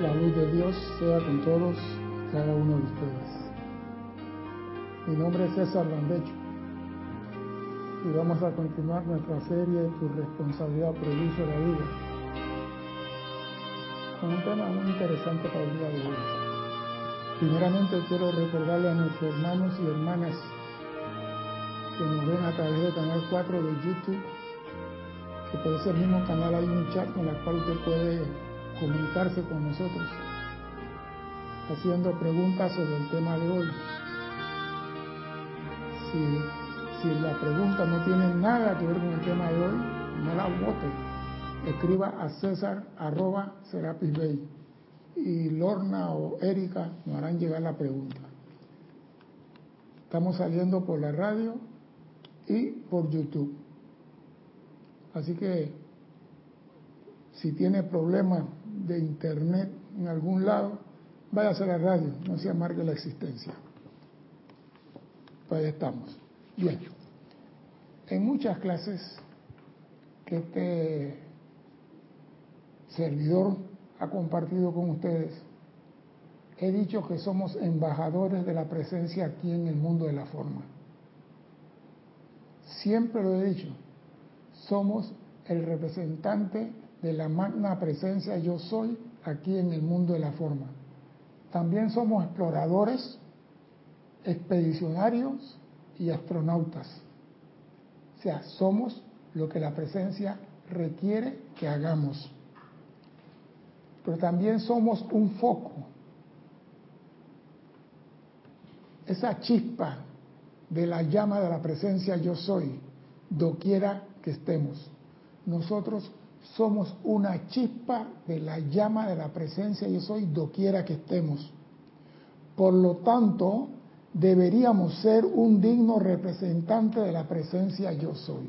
La luz de Dios sea con todos, cada uno de ustedes. Mi nombre es César Landecho y vamos a continuar nuestra serie Tu responsabilidad de la vida con un tema muy interesante para el día de hoy. Primeramente quiero recordarle a nuestros hermanos y hermanas que nos ven a través del canal 4 de YouTube, que por ese mismo canal hay un chat con el cual usted puede comunicarse con nosotros haciendo preguntas sobre el tema de hoy. Si, si la pregunta no tiene nada que ver con el tema de hoy, no la vote. Escriba a César arroba Serapis Bay y Lorna o Erika nos harán llegar la pregunta. Estamos saliendo por la radio y por YouTube. Así que si tiene problemas de internet en algún lado, váyase a la radio, no se amargue la existencia. Pues ahí estamos. Bien. En muchas clases que este servidor ha compartido con ustedes, he dicho que somos embajadores de la presencia aquí en el mundo de la forma. Siempre lo he dicho, somos el representante de la magna presencia yo soy aquí en el mundo de la forma. También somos exploradores, expedicionarios y astronautas. O sea, somos lo que la presencia requiere que hagamos. Pero también somos un foco. Esa chispa de la llama de la presencia yo soy, doquiera que estemos. Nosotros somos una chispa de la llama de la presencia yo soy doquiera que estemos. Por lo tanto, deberíamos ser un digno representante de la presencia yo soy.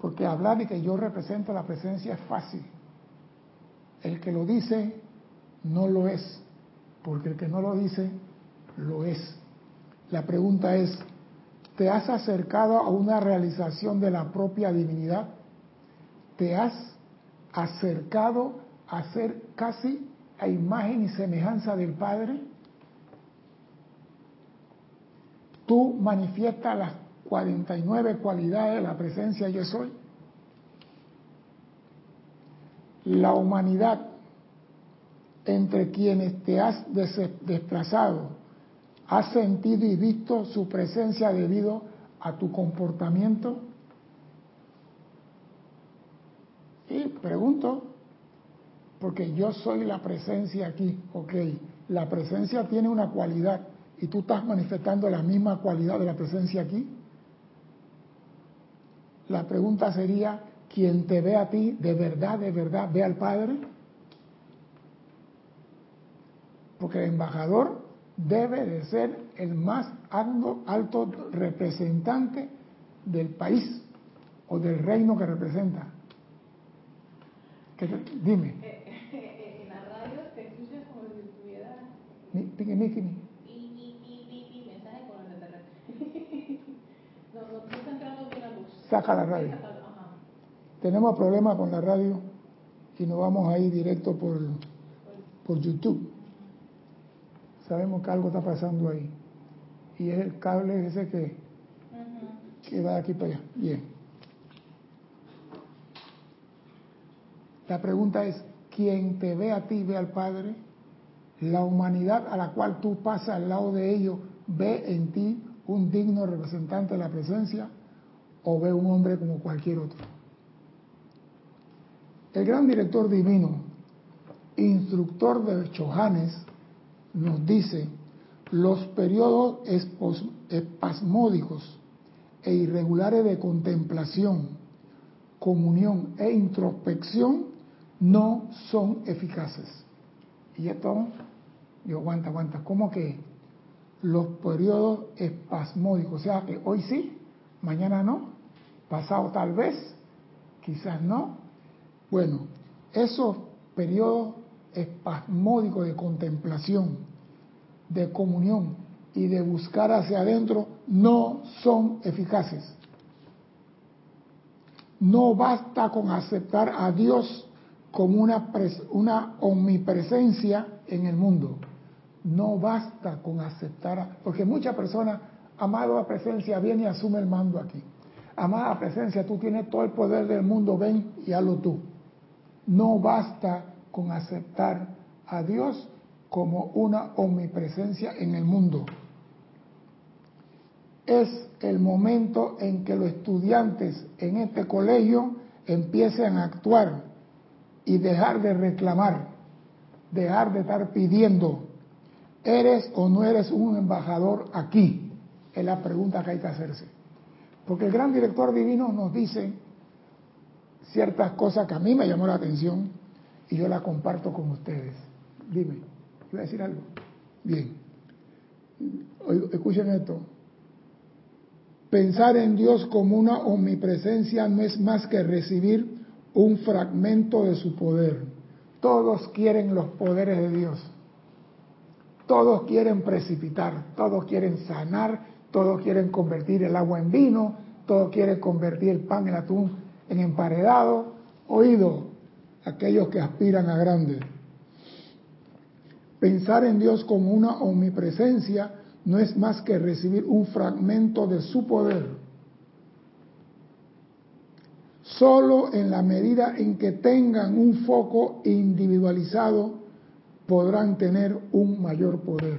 Porque hablar de que yo represento la presencia es fácil. El que lo dice no lo es, porque el que no lo dice lo es. La pregunta es, ¿te has acercado a una realización de la propia divinidad? Te has acercado a ser casi a imagen y semejanza del Padre? ¿Tú manifiestas las 49 cualidades de la presencia yo soy? La humanidad entre quienes te has desplazado, has sentido y visto su presencia debido a tu comportamiento? Y pregunto, porque yo soy la presencia aquí, ok, la presencia tiene una cualidad y tú estás manifestando la misma cualidad de la presencia aquí. La pregunta sería, ¿quién te ve a ti de verdad, de verdad, ve al Padre? Porque el embajador debe de ser el más alto, alto representante del país o del reino que representa. Dime. Eh, eh, en la radio te escuchas como si estuviera. Miki, Miki. Mi, mensaje con el extraterrestre. no, no, está entrando bien la luz. Saca la radio. Tenemos problemas con la radio y nos vamos a ir directo por, por YouTube. Sabemos que algo está pasando ahí. Y es el cable ese que, que va de aquí para allá. Bien. La pregunta es, ¿quién te ve a ti ve al Padre? La humanidad a la cual tú pasas al lado de ellos ve en ti un digno representante de la presencia o ve un hombre como cualquier otro. El gran director divino, instructor de Chojanes, nos dice, los periodos espasmódicos e irregulares de contemplación, comunión e introspección no son eficaces. Y esto, yo aguanta, aguanta, ¿cómo que los periodos espasmódicos? O sea que hoy sí, mañana no, pasado tal vez, quizás no. Bueno, esos periodos espasmódicos de contemplación, de comunión y de buscar hacia adentro no son eficaces. No basta con aceptar a Dios como una, una omnipresencia en el mundo. No basta con aceptar, porque muchas personas, amada presencia, viene y asume el mando aquí. Amada presencia, tú tienes todo el poder del mundo, ven y hazlo tú. No basta con aceptar a Dios como una omnipresencia en el mundo. Es el momento en que los estudiantes en este colegio empiecen a actuar y dejar de reclamar, dejar de estar pidiendo, ¿eres o no eres un embajador aquí? Es la pregunta que hay que hacerse. Porque el gran director divino nos dice ciertas cosas que a mí me llamó la atención y yo la comparto con ustedes. Dime, ¿iba a decir algo? Bien. Escuchen esto. Pensar en Dios como una omnipresencia no es más que recibir un fragmento de su poder. Todos quieren los poderes de Dios. Todos quieren precipitar, todos quieren sanar, todos quieren convertir el agua en vino, todos quieren convertir el pan, el atún en emparedado. Oído, aquellos que aspiran a grande. Pensar en Dios como una omnipresencia no es más que recibir un fragmento de su poder. Solo en la medida en que tengan un foco individualizado podrán tener un mayor poder.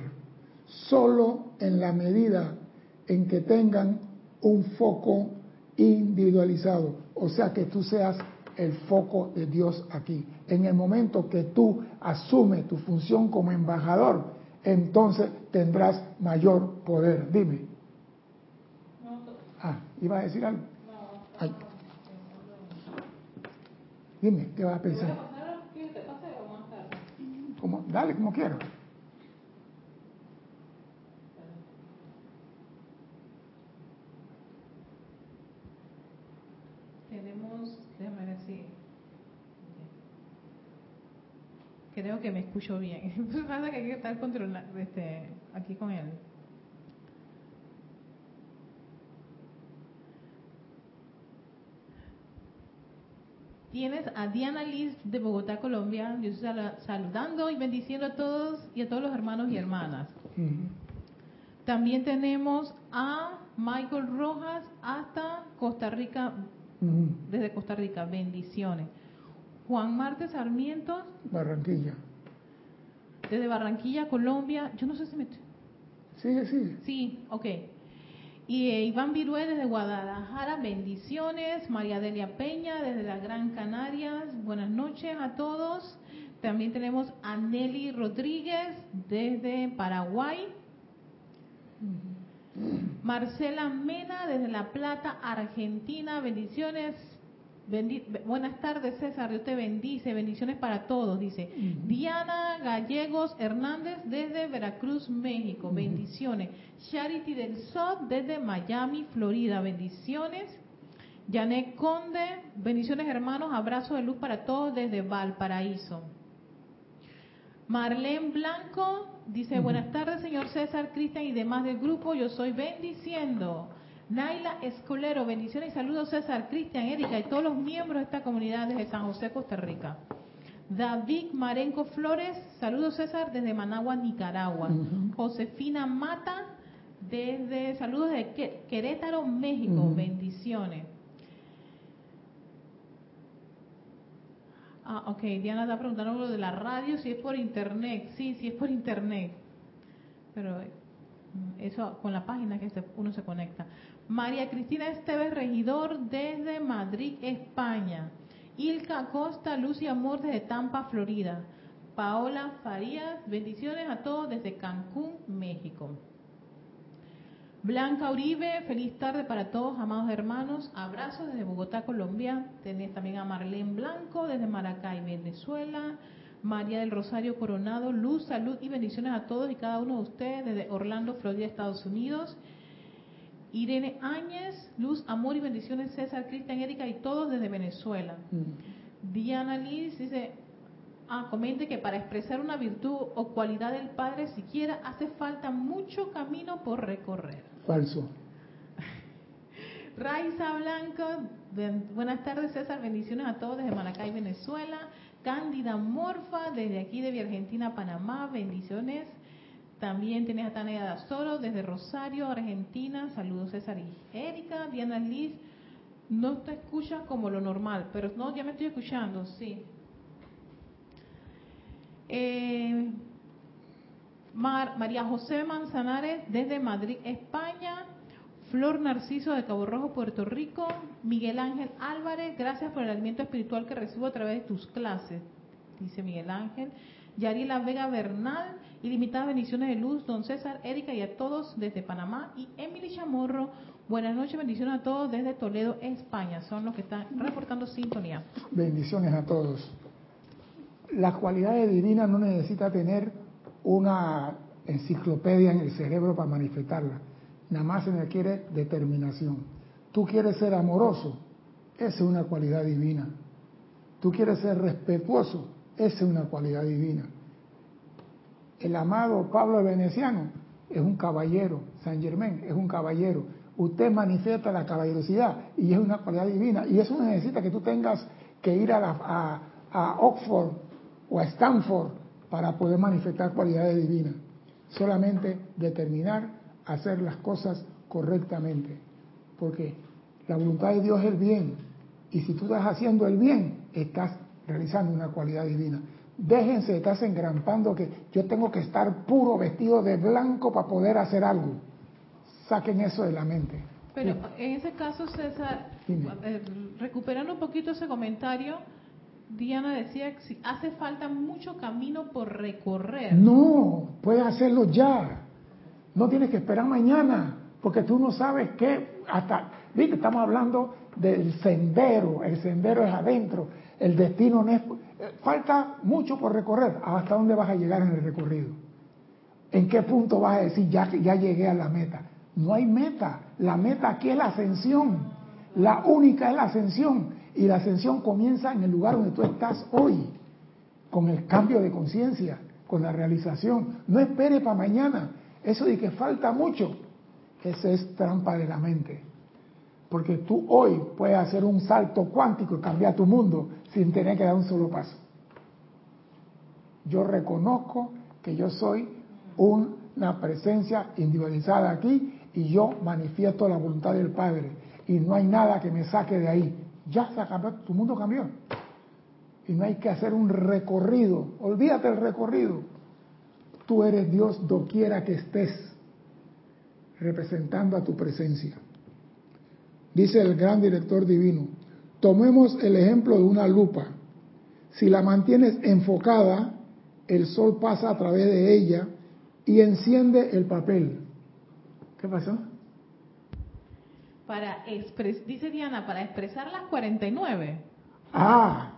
Solo en la medida en que tengan un foco individualizado. O sea, que tú seas el foco de Dios aquí. En el momento que tú asumes tu función como embajador, entonces tendrás mayor poder. Dime. Ah, ¿iba a decir algo? Dime, ¿qué vas a pensar? Como, dale, como quieras. Tenemos, déjame ver si creo que me escucho bien. Pasa que hay que estar controlando este, aquí con él. Tienes a Diana Liz de Bogotá, Colombia. Yo estoy saludando y bendiciendo a todos y a todos los hermanos y hermanas. También tenemos a Michael Rojas hasta Costa Rica, desde Costa Rica. Bendiciones. Juan Marte Sarmiento. Barranquilla. Desde Barranquilla, Colombia. Yo no sé si me... Sigue, sigue. Sí, ok. Y eh, Iván Virué desde Guadalajara, bendiciones. María Delia Peña desde la Gran Canarias, buenas noches a todos. También tenemos a Nelly Rodríguez desde Paraguay. Marcela Mena desde La Plata, Argentina, bendiciones buenas tardes, César. Dios te bendice. Bendiciones para todos, dice. Diana Gallegos Hernández desde Veracruz, México. Bendiciones. Charity del SOT desde Miami, Florida. Bendiciones. Janet Conde. Bendiciones, hermanos. Abrazo de luz para todos desde Valparaíso. Marlene Blanco dice, buenas tardes, señor César, Cristian y demás del grupo. Yo soy bendiciendo. Naila Escolero, bendiciones y saludos César, Cristian, Erika y todos los miembros de esta comunidad desde San José, Costa Rica. David Marenco Flores, saludos César desde Managua, Nicaragua. Josefina Mata, desde saludos de Querétaro, México, bendiciones. Ah, ok, Diana está preguntando lo de la radio, si es por internet. Sí, sí es por internet. Pero mm, eso con la página que uno se conecta. María Cristina Esteves Regidor desde Madrid, España. Ilka Costa, Luz y Amor desde Tampa, Florida. Paola Farías, bendiciones a todos desde Cancún, México. Blanca Uribe, feliz tarde para todos, amados hermanos. Abrazos desde Bogotá, Colombia. Tenés también a Marlene Blanco desde Maracay, Venezuela. María del Rosario Coronado, luz, salud y bendiciones a todos y cada uno de ustedes desde Orlando, Florida, Estados Unidos. Irene Áñez, Luz, Amor y Bendiciones, César, Cristian, Erika y todos desde Venezuela. Mm. Diana Liz dice, ah, comente que para expresar una virtud o cualidad del Padre siquiera hace falta mucho camino por recorrer. Falso. Raiza Blanco, buenas tardes César, bendiciones a todos desde Maracay, Venezuela. Cándida Morfa, desde aquí de Argentina, Panamá, bendiciones. También tienes a Tania Dazoro desde Rosario, Argentina. Saludos César y Erika. Diana Liz, no te escuchas como lo normal, pero no, ya me estoy escuchando, sí. Eh, María José Manzanares desde Madrid, España. Flor Narciso de Cabo Rojo, Puerto Rico. Miguel Ángel Álvarez, gracias por el alimento espiritual que recibo a través de tus clases, dice Miguel Ángel. Yariela Vega Bernal, ilimitadas bendiciones de luz, don César, Erika y a todos desde Panamá. Y Emily Chamorro, buenas noches, bendiciones a todos desde Toledo, España. Son los que están reportando sintonía. Bendiciones a todos. La cualidad divina no necesita tener una enciclopedia en el cerebro para manifestarla. Nada más se requiere determinación. Tú quieres ser amoroso, esa es una cualidad divina. Tú quieres ser respetuoso, esa es una cualidad divina. El amado Pablo Veneciano es un caballero, San Germán es un caballero. Usted manifiesta la caballerosidad y es una cualidad divina. Y eso necesita que tú tengas que ir a, a Oxford o a Stanford para poder manifestar cualidades divinas. Solamente determinar hacer las cosas correctamente. Porque la voluntad de Dios es el bien. Y si tú estás haciendo el bien, estás realizando una cualidad divina. Déjense de estarse engrampando que yo tengo que estar puro vestido de blanco para poder hacer algo. Saquen eso de la mente. Pero en ese caso, César, recuperando un poquito ese comentario, Diana decía que si hace falta mucho camino por recorrer. No, puedes hacerlo ya. No tienes que esperar mañana, porque tú no sabes qué, hasta, viste, estamos hablando del sendero, el sendero es adentro, el destino no es... Falta mucho por recorrer, ¿hasta dónde vas a llegar en el recorrido? ¿En qué punto vas a decir, ya, ya llegué a la meta? No hay meta, la meta aquí es la ascensión, la única es la ascensión. Y la ascensión comienza en el lugar donde tú estás hoy, con el cambio de conciencia, con la realización. No espere para mañana. Eso de que falta mucho, esa es trampa de la mente. Porque tú hoy puedes hacer un salto cuántico y cambiar tu mundo sin tener que dar un solo paso. Yo reconozco que yo soy una presencia individualizada aquí y yo manifiesto la voluntad del Padre. Y no hay nada que me saque de ahí. Ya se cambió, tu mundo cambió. Y no hay que hacer un recorrido. Olvídate el recorrido. Tú eres Dios doquiera que estés, representando a tu presencia. Dice el gran director divino, tomemos el ejemplo de una lupa. Si la mantienes enfocada, el sol pasa a través de ella y enciende el papel. ¿Qué pasó? para dice Diana, para expresar las 49. Ah,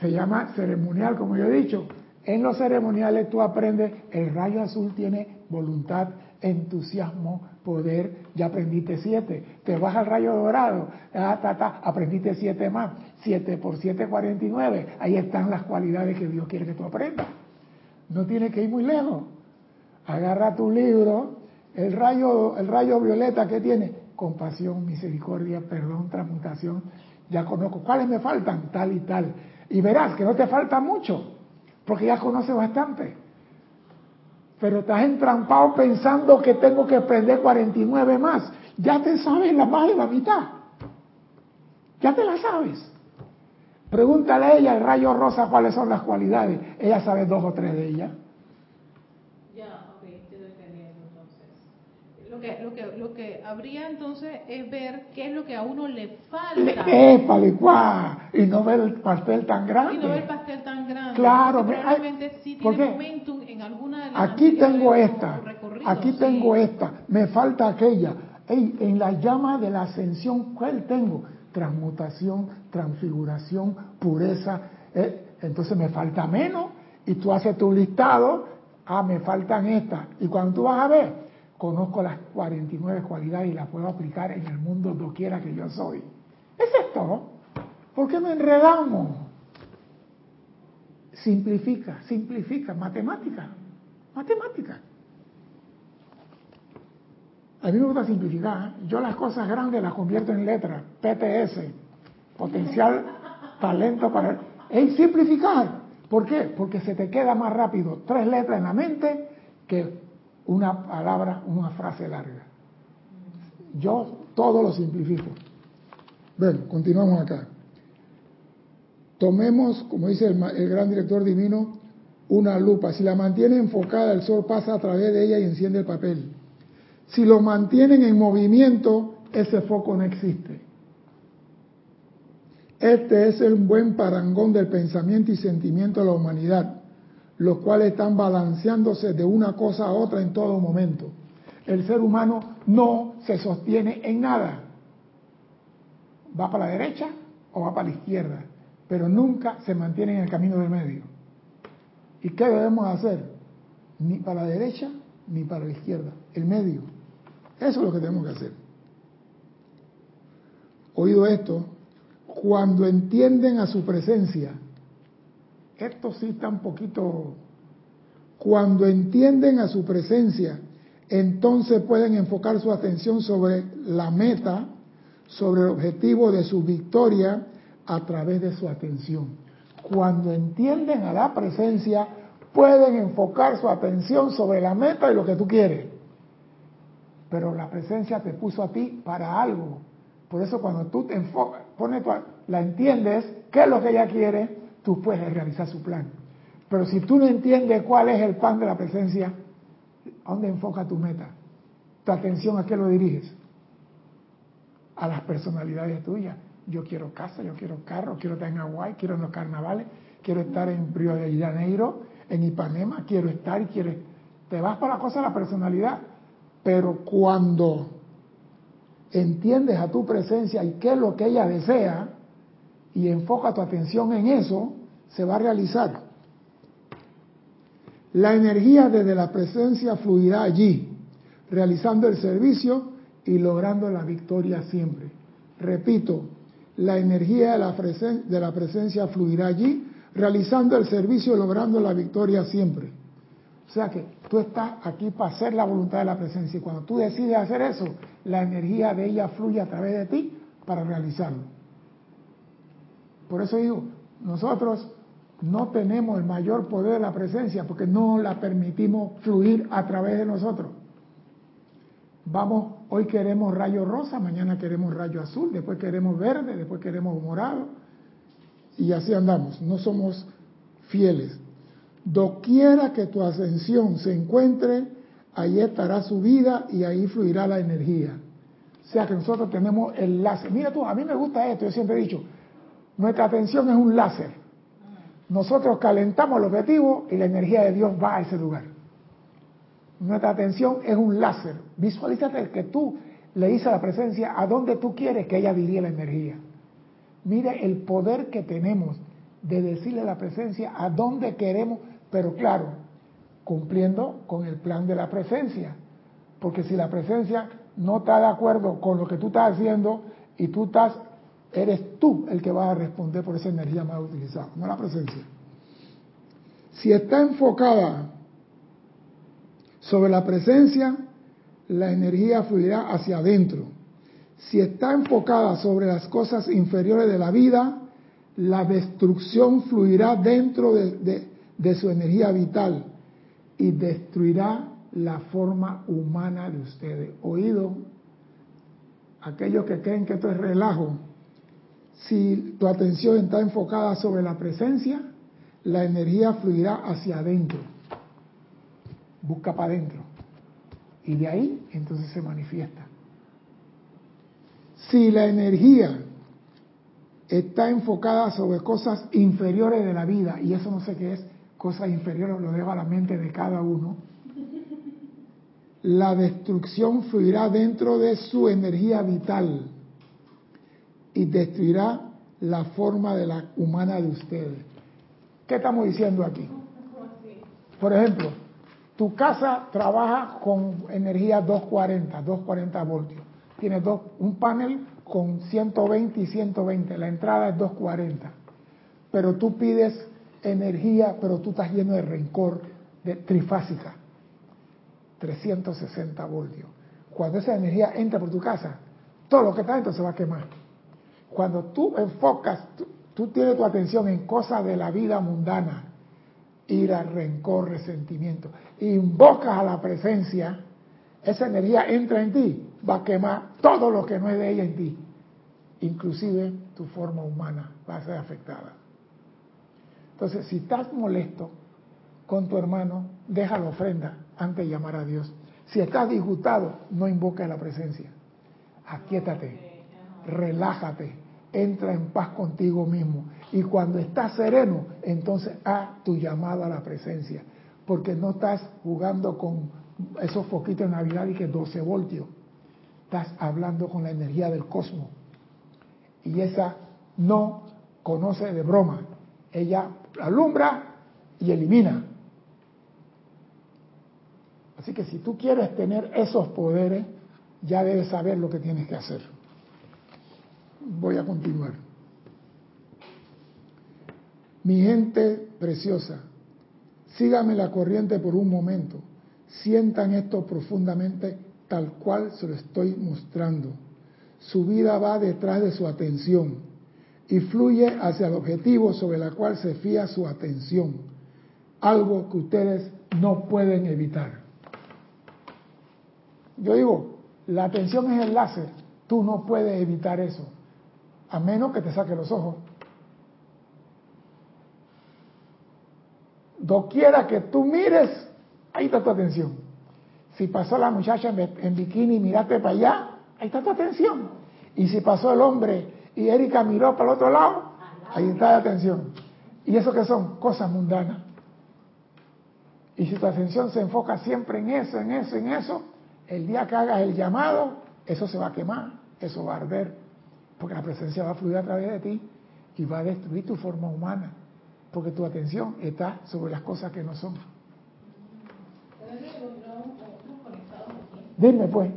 se llama ceremonial, como yo he dicho. En los ceremoniales tú aprendes, el rayo azul tiene voluntad, entusiasmo, poder, ya aprendiste siete. Te vas al rayo dorado, ah, aprendiste siete más. Siete por siete, cuarenta y nueve. Ahí están las cualidades que Dios quiere que tú aprendas. No tienes que ir muy lejos. Agarra tu libro, el rayo, el rayo violeta que tiene, compasión, misericordia, perdón, transmutación. Ya conozco cuáles me faltan, tal y tal. Y verás que no te falta mucho, porque ya conoces bastante. Pero estás entrampado pensando que tengo que aprender 49 más. Ya te sabes la más de la mitad. Ya te la sabes. Pregúntale a ella, el rayo rosa, cuáles son las cualidades. Ella sabe dos o tres de ellas. Lo que, lo que habría entonces es ver qué es lo que a uno le falta. ¡Épale, Y no ver el pastel tan grande. Y no ver el pastel tan grande. Claro. probablemente sí tiene momentum en alguna de las Aquí tengo esta. Aquí tengo esta. Me falta aquella. en la llama de la ascensión, ¿cuál tengo? Transmutación, transfiguración, pureza. Eh, entonces me falta menos. Y tú haces tu listado. Ah, me faltan estas. Y cuando tú vas a ver, conozco las 49 cualidades y las puedo aplicar en el mundo doquiera que yo soy. Es esto. ¿Por qué no enredamos? Simplifica, simplifica, matemática, matemática. A mí me gusta simplificar. Yo las cosas grandes las convierto en letras. PTS, potencial talento para... Es simplificar. ¿Por qué? Porque se te queda más rápido tres letras en la mente que una palabra, una frase larga. Yo todo lo simplifico. Bueno, continuamos acá. Tomemos, como dice el, el, gran director divino, una lupa. Si la mantiene enfocada, el sol pasa a través de ella y enciende el papel. Si lo mantienen en movimiento, ese foco no existe. Este es el buen parangón del pensamiento y sentimiento de la humanidad, los cuales están balanceándose de una cosa a otra en todo momento. El ser humano no se sostiene en nada. Va para la derecha o va para la izquierda, pero nunca se mantiene en el camino del medio. ¿Y qué debemos hacer? Ni para la derecha ni para la izquierda, el medio. Eso es lo que tenemos que hacer. Oído esto, cuando entienden a su presencia, esto sí está un poquito, cuando entienden a su presencia, entonces pueden enfocar su atención sobre la meta, sobre el objetivo de su victoria a través de su atención. Cuando entienden a la presencia, pueden enfocar su atención sobre la meta y lo que tú quieres. Pero la presencia te puso a ti para algo. Por eso cuando tú te enfocas, pones la entiendes, qué es lo que ella quiere, tú puedes realizar su plan. Pero si tú no entiendes cuál es el plan de la presencia, ¿a dónde enfoca tu meta? ¿Tu atención a qué lo diriges? A las personalidades tuyas. Yo quiero casa, yo quiero carro, quiero estar en Hawái, quiero en los carnavales, quiero estar en Río de Janeiro, en Ipanema, quiero estar y quieres... Te vas para la cosa de la personalidad. Pero cuando entiendes a tu presencia y qué es lo que ella desea y enfoca tu atención en eso, se va a realizar. La energía desde la presencia fluirá allí, realizando el servicio y logrando la victoria siempre. Repito, la energía de la, de la presencia fluirá allí, realizando el servicio y logrando la victoria siempre. O sea que tú estás aquí para hacer la voluntad de la presencia y cuando tú decides hacer eso, la energía de ella fluye a través de ti para realizarlo. Por eso digo, nosotros no tenemos el mayor poder de la presencia porque no la permitimos fluir a través de nosotros. Vamos, hoy queremos rayo rosa, mañana queremos rayo azul, después queremos verde, después queremos morado y así andamos. No somos fieles. Doquiera que tu ascensión se encuentre, ahí estará su vida y ahí fluirá la energía. O sea que nosotros tenemos el láser. Mira tú, a mí me gusta esto, yo siempre he dicho, nuestra atención es un láser. Nosotros calentamos el objetivo y la energía de Dios va a ese lugar. Nuestra atención es un láser. Visualízate que tú le dices a la presencia a dónde tú quieres que ella diría la energía. Mire el poder que tenemos de decirle a la presencia a dónde queremos pero claro, cumpliendo con el plan de la presencia. Porque si la presencia no está de acuerdo con lo que tú estás haciendo y tú estás, eres tú el que va a responder por esa energía más utilizada, no la presencia. Si está enfocada sobre la presencia, la energía fluirá hacia adentro. Si está enfocada sobre las cosas inferiores de la vida, la destrucción fluirá dentro de, de, de su energía vital y destruirá la forma humana de ustedes. Oído, aquellos que creen que esto es relajo, si tu atención está enfocada sobre la presencia, la energía fluirá hacia adentro. Busca para adentro. Y de ahí entonces se manifiesta. Si la energía está enfocada sobre cosas inferiores de la vida, y eso no sé qué es, cosas inferiores lo dejo a la mente de cada uno, la destrucción fluirá dentro de su energía vital y destruirá la forma de la humana de ustedes. ¿Qué estamos diciendo aquí? Por ejemplo, tu casa trabaja con energía 240, 240 voltios. Tiene dos, un panel con 120 y 120, la entrada es 240. Pero tú pides energía, pero tú estás lleno de rencor, de trifásica. 360 voltios. Cuando esa energía entra por tu casa, todo lo que está dentro se va a quemar. Cuando tú enfocas tú tienes tu atención en cosas de la vida mundana, ira, rencor, resentimiento, invocas a la presencia, esa energía entra en ti, va a quemar todo lo que no es de ella en ti, inclusive tu forma humana va a ser afectada. Entonces, si estás molesto con tu hermano, deja la ofrenda antes de llamar a Dios. Si estás disgustado, no invoca la presencia. Aquietate, relájate, entra en paz contigo mismo. Y cuando estás sereno, entonces haz tu llamado a la presencia. Porque no estás jugando con esos foquitos de Navidad y que 12 voltios. Estás hablando con la energía del cosmos. Y esa no conoce de broma. Ella alumbra y elimina. Así que si tú quieres tener esos poderes, ya debes saber lo que tienes que hacer. Voy a continuar. Mi gente preciosa, sígame la corriente por un momento. Sientan esto profundamente tal cual se lo estoy mostrando. Su vida va detrás de su atención y fluye hacia el objetivo sobre el cual se fía su atención, algo que ustedes no pueden evitar. Yo digo, la atención es el láser, tú no puedes evitar eso, a menos que te saque los ojos. Doquiera que tú mires, ahí está tu atención. Si pasó la muchacha en, bikini y miraste para allá, ahí está tu atención. Y si pasó el hombre y Erika miró para el otro lado, ahí está la atención. ¿Y eso que son? Cosas mundanas. Y si tu atención se enfoca siempre en eso, en eso, en eso, el día que hagas el llamado, eso se va a quemar, eso va a arder, porque la presencia va a fluir a través de ti y va a destruir tu forma humana, porque tu atención está sobre las cosas que no son. Dime pues.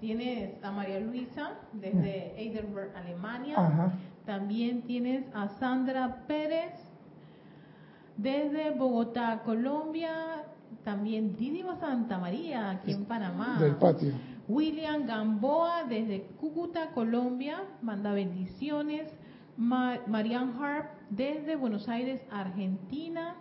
Tienes a María Luisa desde Heidelberg, Alemania. También tienes a Sandra Pérez desde Bogotá, Colombia. También Didimo Santa María, aquí en Panamá. Del patio. William Gamboa desde Cúcuta, Colombia, manda bendiciones. Marian Harp desde Buenos Aires, Argentina.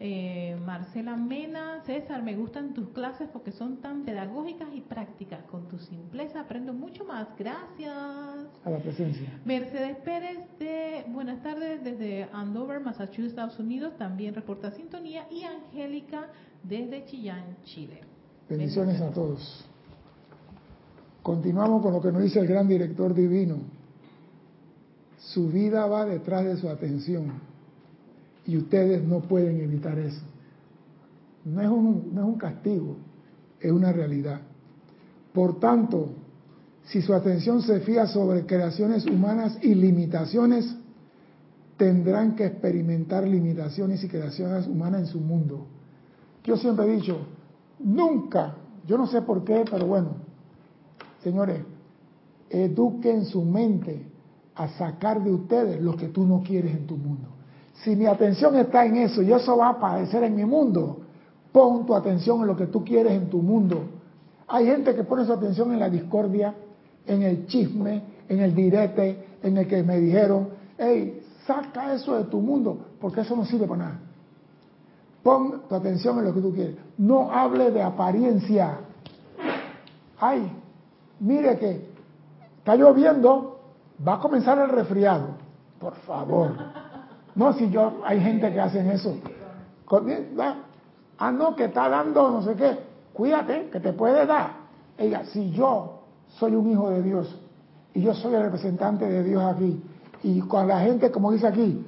Eh, Marcela Mena, César, me gustan tus clases porque son tan pedagógicas y prácticas. Con tu simpleza aprendo mucho más. Gracias. A la presencia. Mercedes Pérez, de buenas tardes, desde Andover, Massachusetts, Estados Unidos, también reporta sintonía. Y Angélica, desde Chillán, Chile. Bendiciones a todos. Continuamos con lo que nos dice el gran director divino. Su vida va detrás de su atención y ustedes no pueden evitar eso. No es un, castigo, es una realidad. Por tanto, si su atención se fía sobre creaciones humanas y limitaciones, tendrán que experimentar limitaciones y creaciones humanas en su mundo. Yo siempre he dicho, nunca, yo no sé por qué, pero bueno, señores, eduquen su mente a sacar de ustedes lo que tú no quieres en tu mundo. Si mi atención está en eso y eso va a aparecer en mi mundo, pon tu atención en lo que tú quieres en tu mundo. Hay gente que pone su atención en la discordia, en el chisme, en el direte, en el que me dijeron, hey, saca eso de tu mundo, porque eso no sirve para nada. Pon tu atención en lo que tú quieres. No hable de apariencia. Ay, mire que está lloviendo, va a comenzar el resfriado. Por favor. No, si yo, hay gente que hacen eso. Ah, no, que está dando no sé qué. Cuídate, que te puede dar. Ella, si yo soy un hijo de Dios y yo soy el representante de Dios aquí, y con la gente, como dice aquí,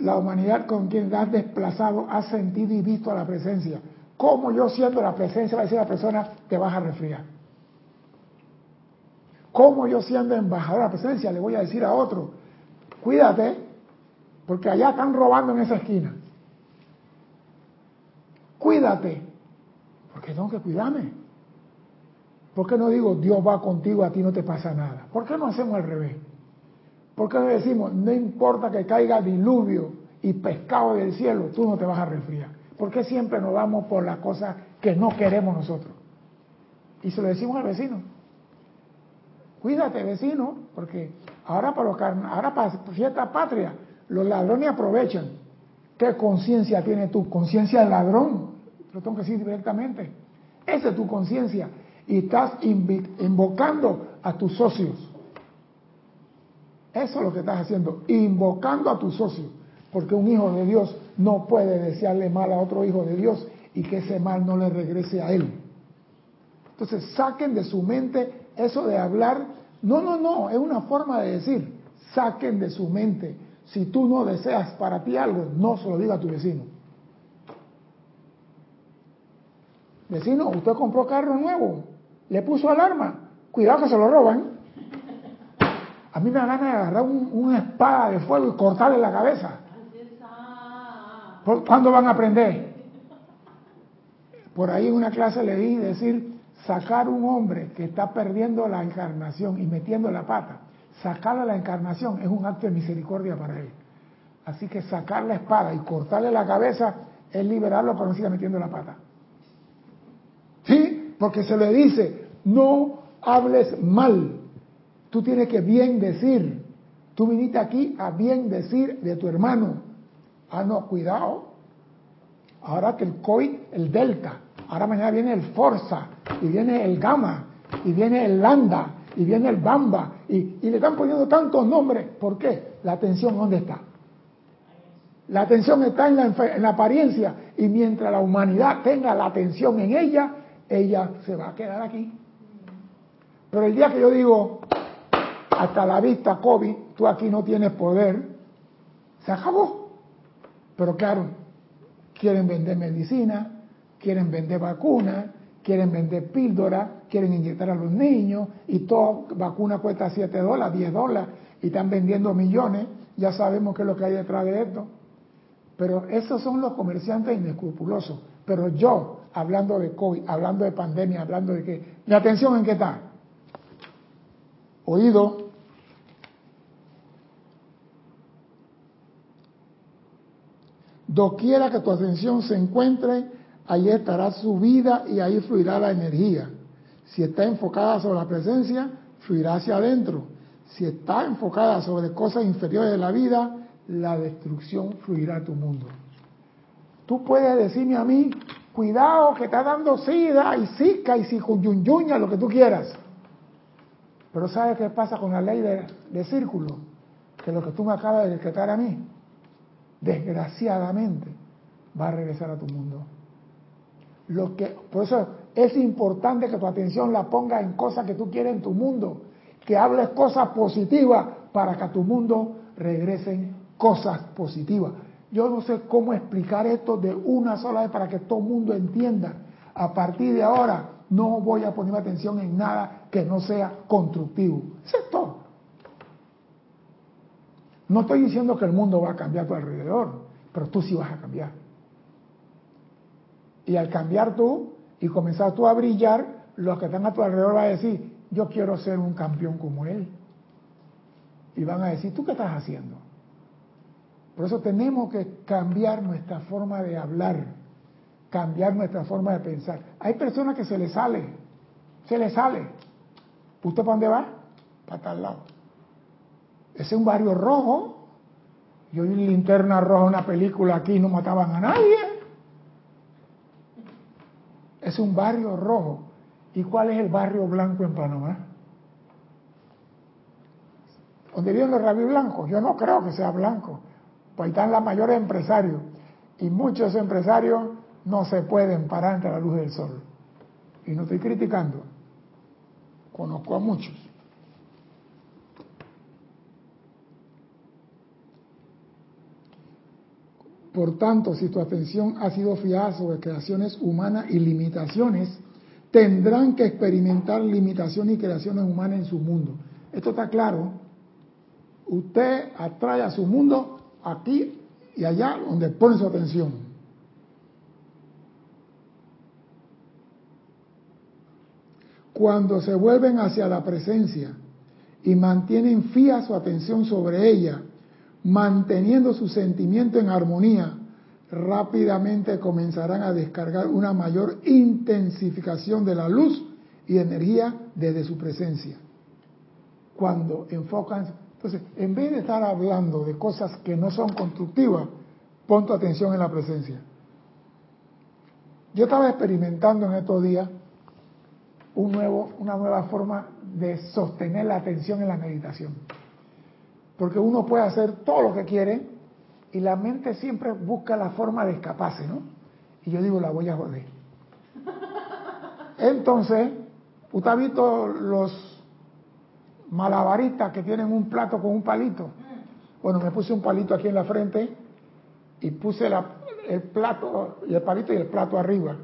la humanidad con quien has desplazado ha sentido y visto la presencia. ¿Cómo yo siendo la presencia a la persona, te vas a resfriar? ¿Cómo yo siendo embajador de la presencia le voy a decir a otro, cuídate, porque allá están robando en esa esquina. Cuídate, porque tengo que cuidarme. ¿Por qué no digo Dios va contigo, a ti no te pasa nada? ¿Por qué no hacemos al revés? ¿Por qué no decimos, no importa que caiga diluvio y pescado del cielo, tú no te vas a resfriar? ¿Por qué siempre nos vamos por las cosas que no queremos nosotros? Y se lo decimos al vecino. cuídate vecino, porque ahora para, los, ahora para fiesta patria, los ladrones aprovechan. ¿Qué conciencia tiene tú? Conciencia de ladrón. Lo tengo que decir directamente. Esa es tu conciencia. Y estás invocando a tus socios. Eso es lo que estás haciendo, invocando a tus socios. Porque un hijo de Dios no puede desearle mal a otro hijo de Dios y que ese mal no le regrese a él. Entonces saquen de su mente eso de hablar. No, no, no, es una forma de decir. Saquen de su mente. Si tú no deseas para ti algo, no se lo diga a tu vecino. Vecino, usted compró carro nuevo, le puso alarma, cuidado que se lo roban. A mí me da ganas de agarrar una espada de fuego y cortarle la cabeza. ¿Cuándo van a aprender? Por ahí en una clase le decir, sacar un hombre que está perdiendo la encarnación y metiendo la pata, sacarle la encarnación es un acto de misericordia para él. Así que sacar la espada y cortarle la cabeza es liberarlo para no siga metiendo la pata. ¿Sí? Porque se le dice, no hables mal. Tú tienes que bien decir. Tú viniste aquí a bien decir de tu hermano. Ah, no, cuidado. Ahora que el COVID, el Delta, ahora mañana viene el Forza, y viene el Gamma, y viene el Lambda, y viene el Bamba, y, le están poniendo tantos nombres. ¿Por qué? La atención, ¿dónde está? La atención está en la, en la apariencia, y mientras la humanidad tenga la atención en ella, ella se va a quedar aquí. Pero el día que yo digo, hasta la vista COVID, tú aquí no tienes poder, se acabó. Pero claro, quieren vender medicina, quieren vender vacunas, quieren vender píldoras, quieren inyectar a los niños y toda vacuna cuesta 7 dólares, 10 dólares y están vendiendo millones. Ya sabemos qué es lo que hay detrás de esto. Pero esos son los comerciantes inescrupulosos. Pero yo, hablando de COVID, hablando de pandemia, hablando de qué, ¿mi atención en qué está? Oído. Doquiera que tu atención se encuentre, ahí estará su vida y ahí fluirá la energía. Si está enfocada sobre la presencia, fluirá hacia adentro. Si está enfocada sobre cosas inferiores de la vida, la destrucción fluirá a tu mundo. Tú puedes decirme a mí, cuidado que está dando sida y zika y sicuyunyuña, lo que tú quieras. Pero ¿sabes qué pasa con la ley de, círculo? Que lo que tú me acabas de decretar a mí, desgraciadamente, va a regresar a tu mundo. Lo que, por eso es importante que tu atención la ponga en cosas que tú quieres en tu mundo, que hables cosas positivas para que a tu mundo regresen cosas positivas. Yo no sé cómo explicar esto de una sola vez para que todo el mundo entienda. A partir de ahora no voy a poner atención en nada que no sea constructivo. Eso es todo. No estoy diciendo que el mundo va a cambiar a tu alrededor, pero tú sí vas a cambiar. Y al cambiar tú y comenzar tú a brillar, los que están a tu alrededor van a decir, yo quiero ser un campeón como él. Y van a decir, ¿tú qué estás haciendo? Por eso tenemos que cambiar nuestra forma de hablar, cambiar nuestra forma de pensar. Hay personas que se les sale, se les sale. ¿Usted para dónde va? Para tal lado. Es un barrio rojo. Yo vi linterna roja una película aquí y no mataban a nadie. Es un barrio rojo. ¿Y cuál es el barrio blanco en Panamá? ¿Dónde viven los rabios blancos? Yo no creo que sea blanco. Pues ahí están los mayores empresarios. Y muchos empresarios no se pueden parar entre la luz del sol. Y no estoy criticando. Conozco a muchos. Por tanto, si tu atención ha sido fijada sobre creaciones humanas y limitaciones, tendrán que experimentar limitaciones y creaciones humanas en su mundo. Esto está claro. Usted atrae a su mundo aquí y allá donde pone su atención. Cuando se vuelven hacia la presencia y mantienen fija su atención sobre ella, manteniendo su sentimiento en armonía, rápidamente comenzarán a descargar una mayor intensificación de la luz y energía desde su presencia. cuando enfocan. Entonces, en vez de estar hablando de cosas que no son constructivas, pon tu atención en la presencia. Yo estaba experimentando en estos días una nueva forma de sostener la atención en la meditación. Porque uno puede hacer todo lo que quiere y la mente siempre busca la forma de escaparse, ¿no? Y yo digo, la voy a joder. Entonces, ¿usted ha visto los malabaristas que tienen un plato con un palito? Bueno, me puse un palito aquí en la frente y puse el plato y el palito y el plato arriba.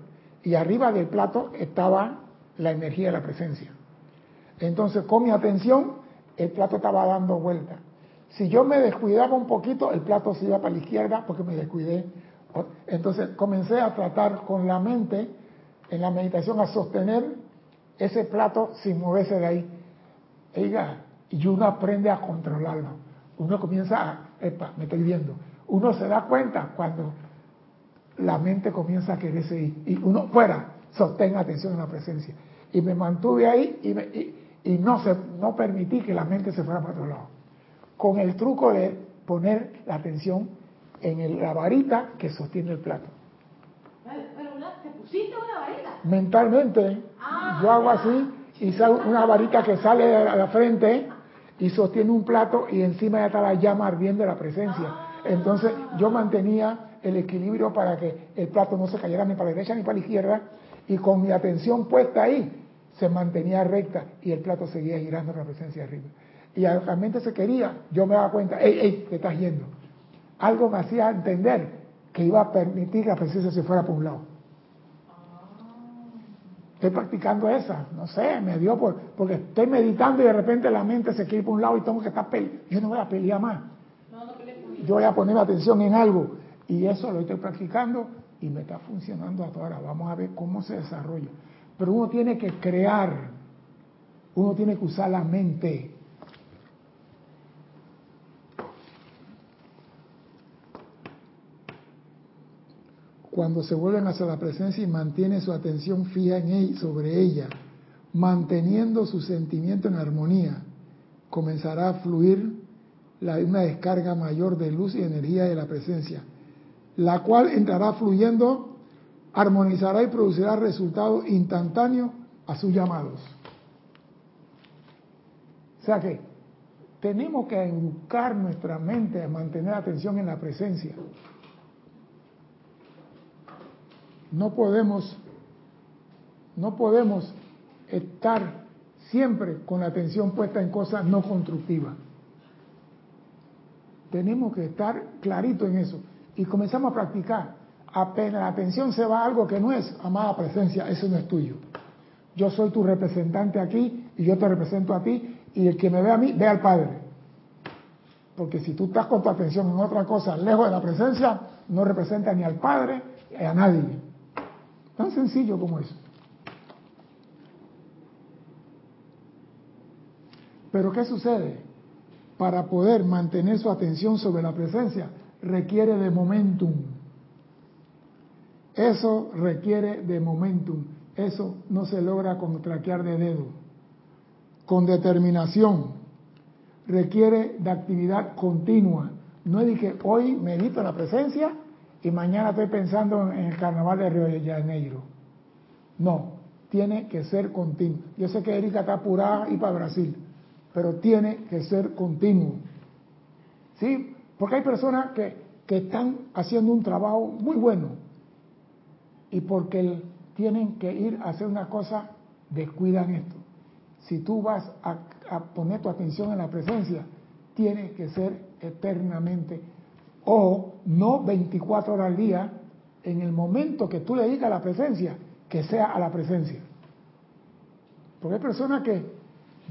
Y arriba del plato estaba la energía de la presencia. Entonces, con mi atención, el plato estaba dando vuelta. Si yo me descuidaba un poquito, el plato se iba para la izquierda porque me descuidé. Entonces comencé a tratar con la mente en la meditación a sostener ese plato sin moverse de ahí. y uno aprende a controlarlo. Uno comienza a, me estoy viendo. Uno se da cuenta cuando la mente comienza a quererse ir. Y uno fuera, sostenga atención en la presencia. Y me mantuve ahí y, y, no, se, no permití que la mente se fuera para otro lado. Con el truco de poner la atención en la varita que sostiene el plato. Pero ¿te pusiste una varita? Mentalmente, ah, yo hago así y sale una varita que sale a la frente y sostiene un plato y encima ya está la llama ardiendo de la presencia. Ah. Entonces yo mantenía el equilibrio para que el plato no se cayera ni para la derecha ni para la izquierda y con mi atención puesta ahí se mantenía recta y el plato seguía girando la presencia arriba. Y la mente se quería, yo me daba cuenta, ¡ey, ey, te estás yendo! Algo me hacía entender que iba a permitir que la presencia se fuera por un lado. Estoy practicando esa, no sé, me dio por, porque estoy meditando y de repente la mente se quiere por un lado y tengo que estar peleando. Yo no voy a pelear más. Yo voy a poner atención en algo. Y eso lo estoy practicando y me está funcionando hasta ahora. Vamos a ver cómo se desarrolla. Pero uno tiene que crear, uno tiene que usar la mente. Cuando se vuelven hacia la presencia y mantiene su atención fija en ella, sobre ella, manteniendo su sentimiento en armonía, comenzará a fluir una descarga mayor de luz y energía de la presencia la cual entrará fluyendo, armonizará y producirá resultados instantáneos a sus llamados. O sea que tenemos que educar nuestra mente a mantener atención en la presencia. No podemos, no podemos estar siempre con la atención puesta en cosas no constructivas. Tenemos que estar clarito en eso y comenzamos a practicar. Apenas la atención se va a algo que no es, amada presencia, eso no es tuyo. Yo soy tu representante aquí y yo te represento a ti y el que me ve a mí, ve al Padre. Porque si tú estás con tu atención en otra cosa, lejos de la presencia, no representa ni al Padre ni a nadie. Tan sencillo como eso. Pero ¿qué sucede? Para poder mantener su atención sobre la presencia, requiere de momentum. Eso requiere de momentum. Eso no se logra con traquear de dedo. Con determinación. Requiere de actividad continua. No es de que hoy medito la presencia y mañana estoy pensando en el carnaval de Río de Janeiro. No, tiene que ser continuo. Yo sé que Erika está apurada y para Brasil, pero tiene que ser continuo. ¿Sí? Porque hay personas que, están haciendo un trabajo muy bueno y porque tienen que ir a hacer una cosa, descuidan esto. Si tú vas a, a poner tu atención en la presencia, tiene que ser eternamente o no 24 horas al día, en el momento que tú le digas a la presencia, que sea a la presencia. Porque hay personas que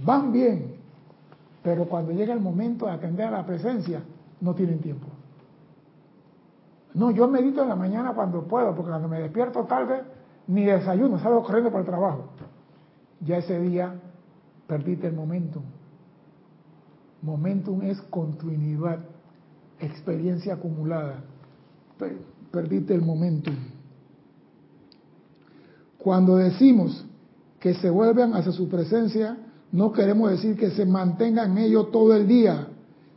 van bien, pero cuando llega el momento de atender a la presencia, no tienen tiempo. No, yo medito en la mañana cuando puedo, porque cuando me despierto tarde, ni desayuno, salgo corriendo para el trabajo. Ya ese día perdiste el momentum. Momentum es continuidad, experiencia acumulada. Perdiste el momentum. Cuando decimos que se vuelven hacia su presencia, no queremos decir que se mantengan en ello todo el día,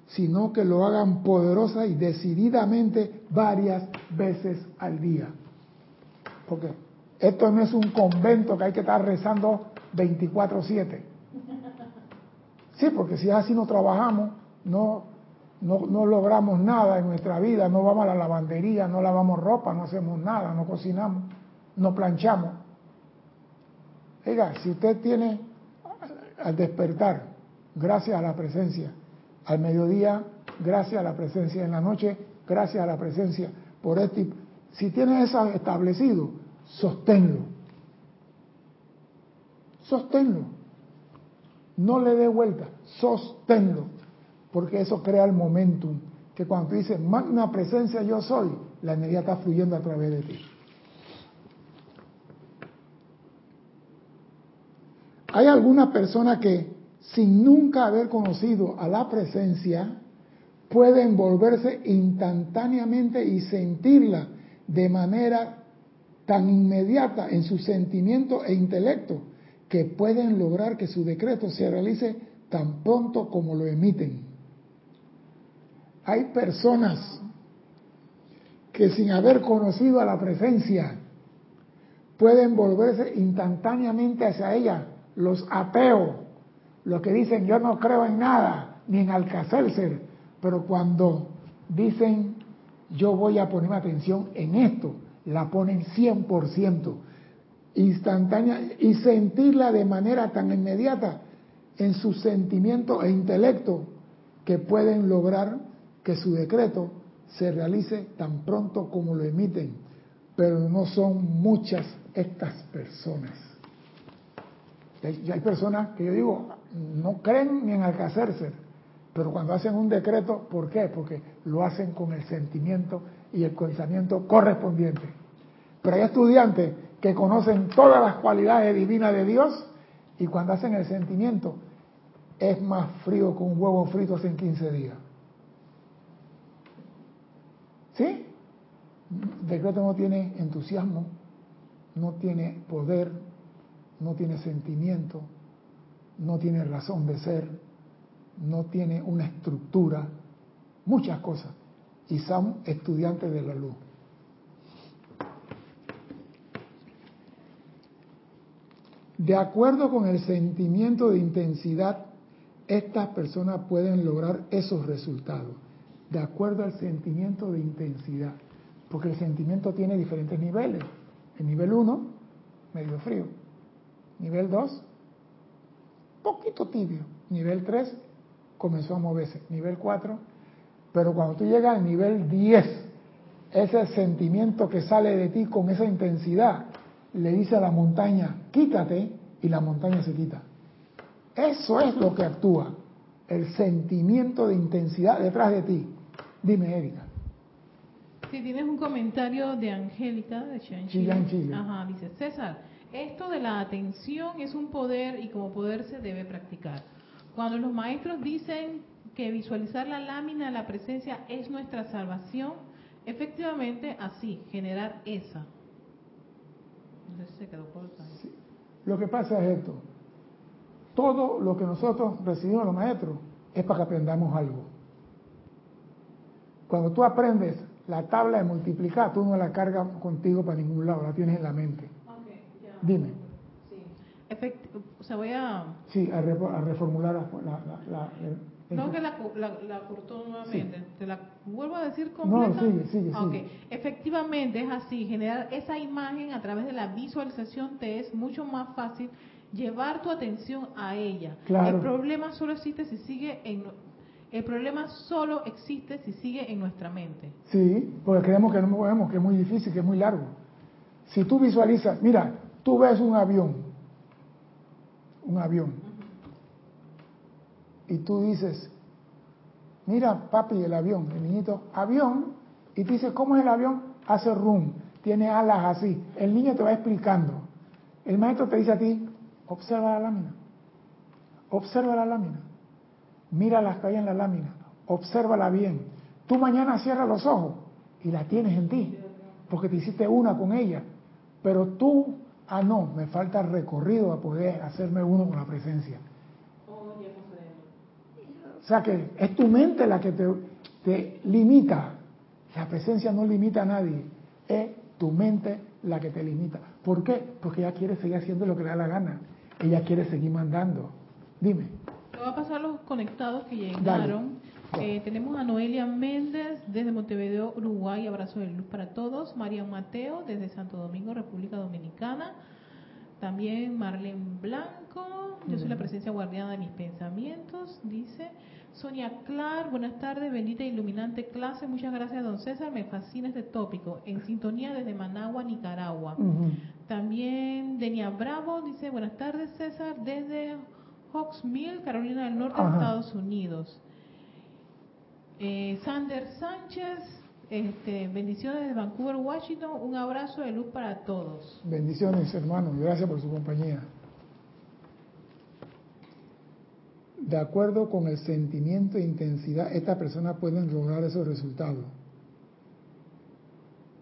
sino que lo hagan poderosa y decididamente varias veces al día. Porque esto no es un convento que hay que estar rezando 24/7. Sí, porque si así no trabajamos, no, no, logramos nada en nuestra vida, no vamos a la lavandería, no lavamos ropa, no hacemos nada, no cocinamos, no planchamos. Oiga, si usted tiene al despertar, gracias a la presencia, al mediodía, gracias a la presencia, en la noche, gracias a la presencia, por este, si tiene eso establecido, sosténlo. Sosténlo. No le dé vuelta, sosténlo, porque eso crea el momentum, que cuando tú dices, magna presencia yo soy, la energía está fluyendo a través de ti. Hay algunas personas que, sin nunca haber conocido a la presencia, pueden volverse instantáneamente y sentirla de manera tan inmediata en su sentimiento e intelecto que pueden lograr que su decreto se realice tan pronto como lo emiten. Hay personas que sin haber conocido a la presencia pueden volverse instantáneamente hacia ella. Los ateos, los que dicen yo no creo en nada, ni en Alcacelser, pero cuando dicen yo voy a poner atención en esto, la ponen 100%, instantánea, y sentirla de manera tan inmediata en su sentimiento e intelecto que pueden lograr que su decreto se realice tan pronto como lo emiten, pero no son muchas estas personas. Hay personas que yo digo, no creen ni en Alcacercer, pero cuando hacen un decreto, ¿por qué? Porque lo hacen con el sentimiento y el pensamiento correspondiente. Pero hay estudiantes que conocen todas las cualidades divinas de Dios y cuando hacen el sentimiento es más frío que un huevo frito hace 15 días. ¿Sí? Decreto no tiene entusiasmo, no tiene poder, no tiene sentimiento, no tiene razón de ser, no tiene una estructura, muchas cosas. Y son estudiantes de la luz. De acuerdo con el sentimiento de intensidad, estas personas pueden lograr esos resultados. De acuerdo al sentimiento de intensidad. Porque el sentimiento tiene diferentes niveles. El nivel 1, medio frío. Nivel 2, poquito tibio. Nivel 3, comenzó a moverse. Nivel 4, pero cuando tú llegas al nivel 10, ese sentimiento que sale de ti con esa intensidad, le dice a la montaña, quítate, y la montaña se quita. Eso es lo que actúa, el sentimiento de intensidad detrás de ti. Dime, Erika. Si tienes un comentario de Angélica de Chile. Ajá, dice César, esto de la atención es un poder y como poder se debe practicar. Cuando los maestros dicen que visualizar la lámina de la presencia es nuestra salvación, efectivamente así, generar esa. se quedó Lo que pasa es esto. Todo lo que nosotros recibimos los maestros es para que aprendamos algo. Cuando tú aprendes la tabla de multiplicar, tú no la cargas contigo para ningún lado, la tienes en la mente. Dime. Sí. o sea, voy a... Sí, a, reformular la... no, que la, la, cortó nuevamente. Te la vuelvo a decir completa. No, sigue, sigue, okay. Efectivamente es así. Generar esa imagen a través de la visualización te es mucho más fácil llevar tu atención a ella. Claro. El problema solo existe si sigue en... El problema solo existe si sigue en nuestra mente. Sí, porque creemos que no podemos, que es muy difícil, que es muy largo. Si tú visualizas, mira, Tú ves un avión, un avión, y tú dices, mira papi el avión, el niñito, avión, y tú dices, ¿cómo es el avión? Hace rum, tiene alas así. El niño te va explicando. El maestro te dice a ti, observa la lámina, observa la lámina, mira las que hay en la lámina, obsérvala bien. Tú mañana cierras los ojos y la tienes en ti, porque te hiciste una con ella, pero tú ah, no, me falta recorrido a poder hacerme uno con la presencia. O sea que es tu mente la que te, te limita. La presencia no limita a nadie. Es tu mente la que te limita. ¿Por qué? Porque ella quiere seguir haciendo lo que le da la gana. Ella quiere seguir mandando. Dime. Voy a pasar los conectados que llegaron. Eh, tenemos a Noelia Méndez desde Montevideo, Uruguay. Abrazo de luz para todos. María Mateo desde Santo Domingo, República Dominicana. También Marlene Blanco. Yo soy la presencia guardiana de mis pensamientos. Dice. Sonia Clar, buenas tardes, bendita e iluminante clase. Muchas gracias, don César. Me fascina este tópico. En sintonía desde Managua, Nicaragua. También Denia Bravo dice, buenas tardes, César, desde Hawksmill, Carolina del Norte, Estados Unidos. Eh, Sander Sánchez, este, bendiciones desde Vancouver, Washington. Un abrazo de luz para todos. Bendiciones, hermanos. Gracias por su compañía. de acuerdo con el sentimiento e intensidad, estas personas pueden lograr esos resultados.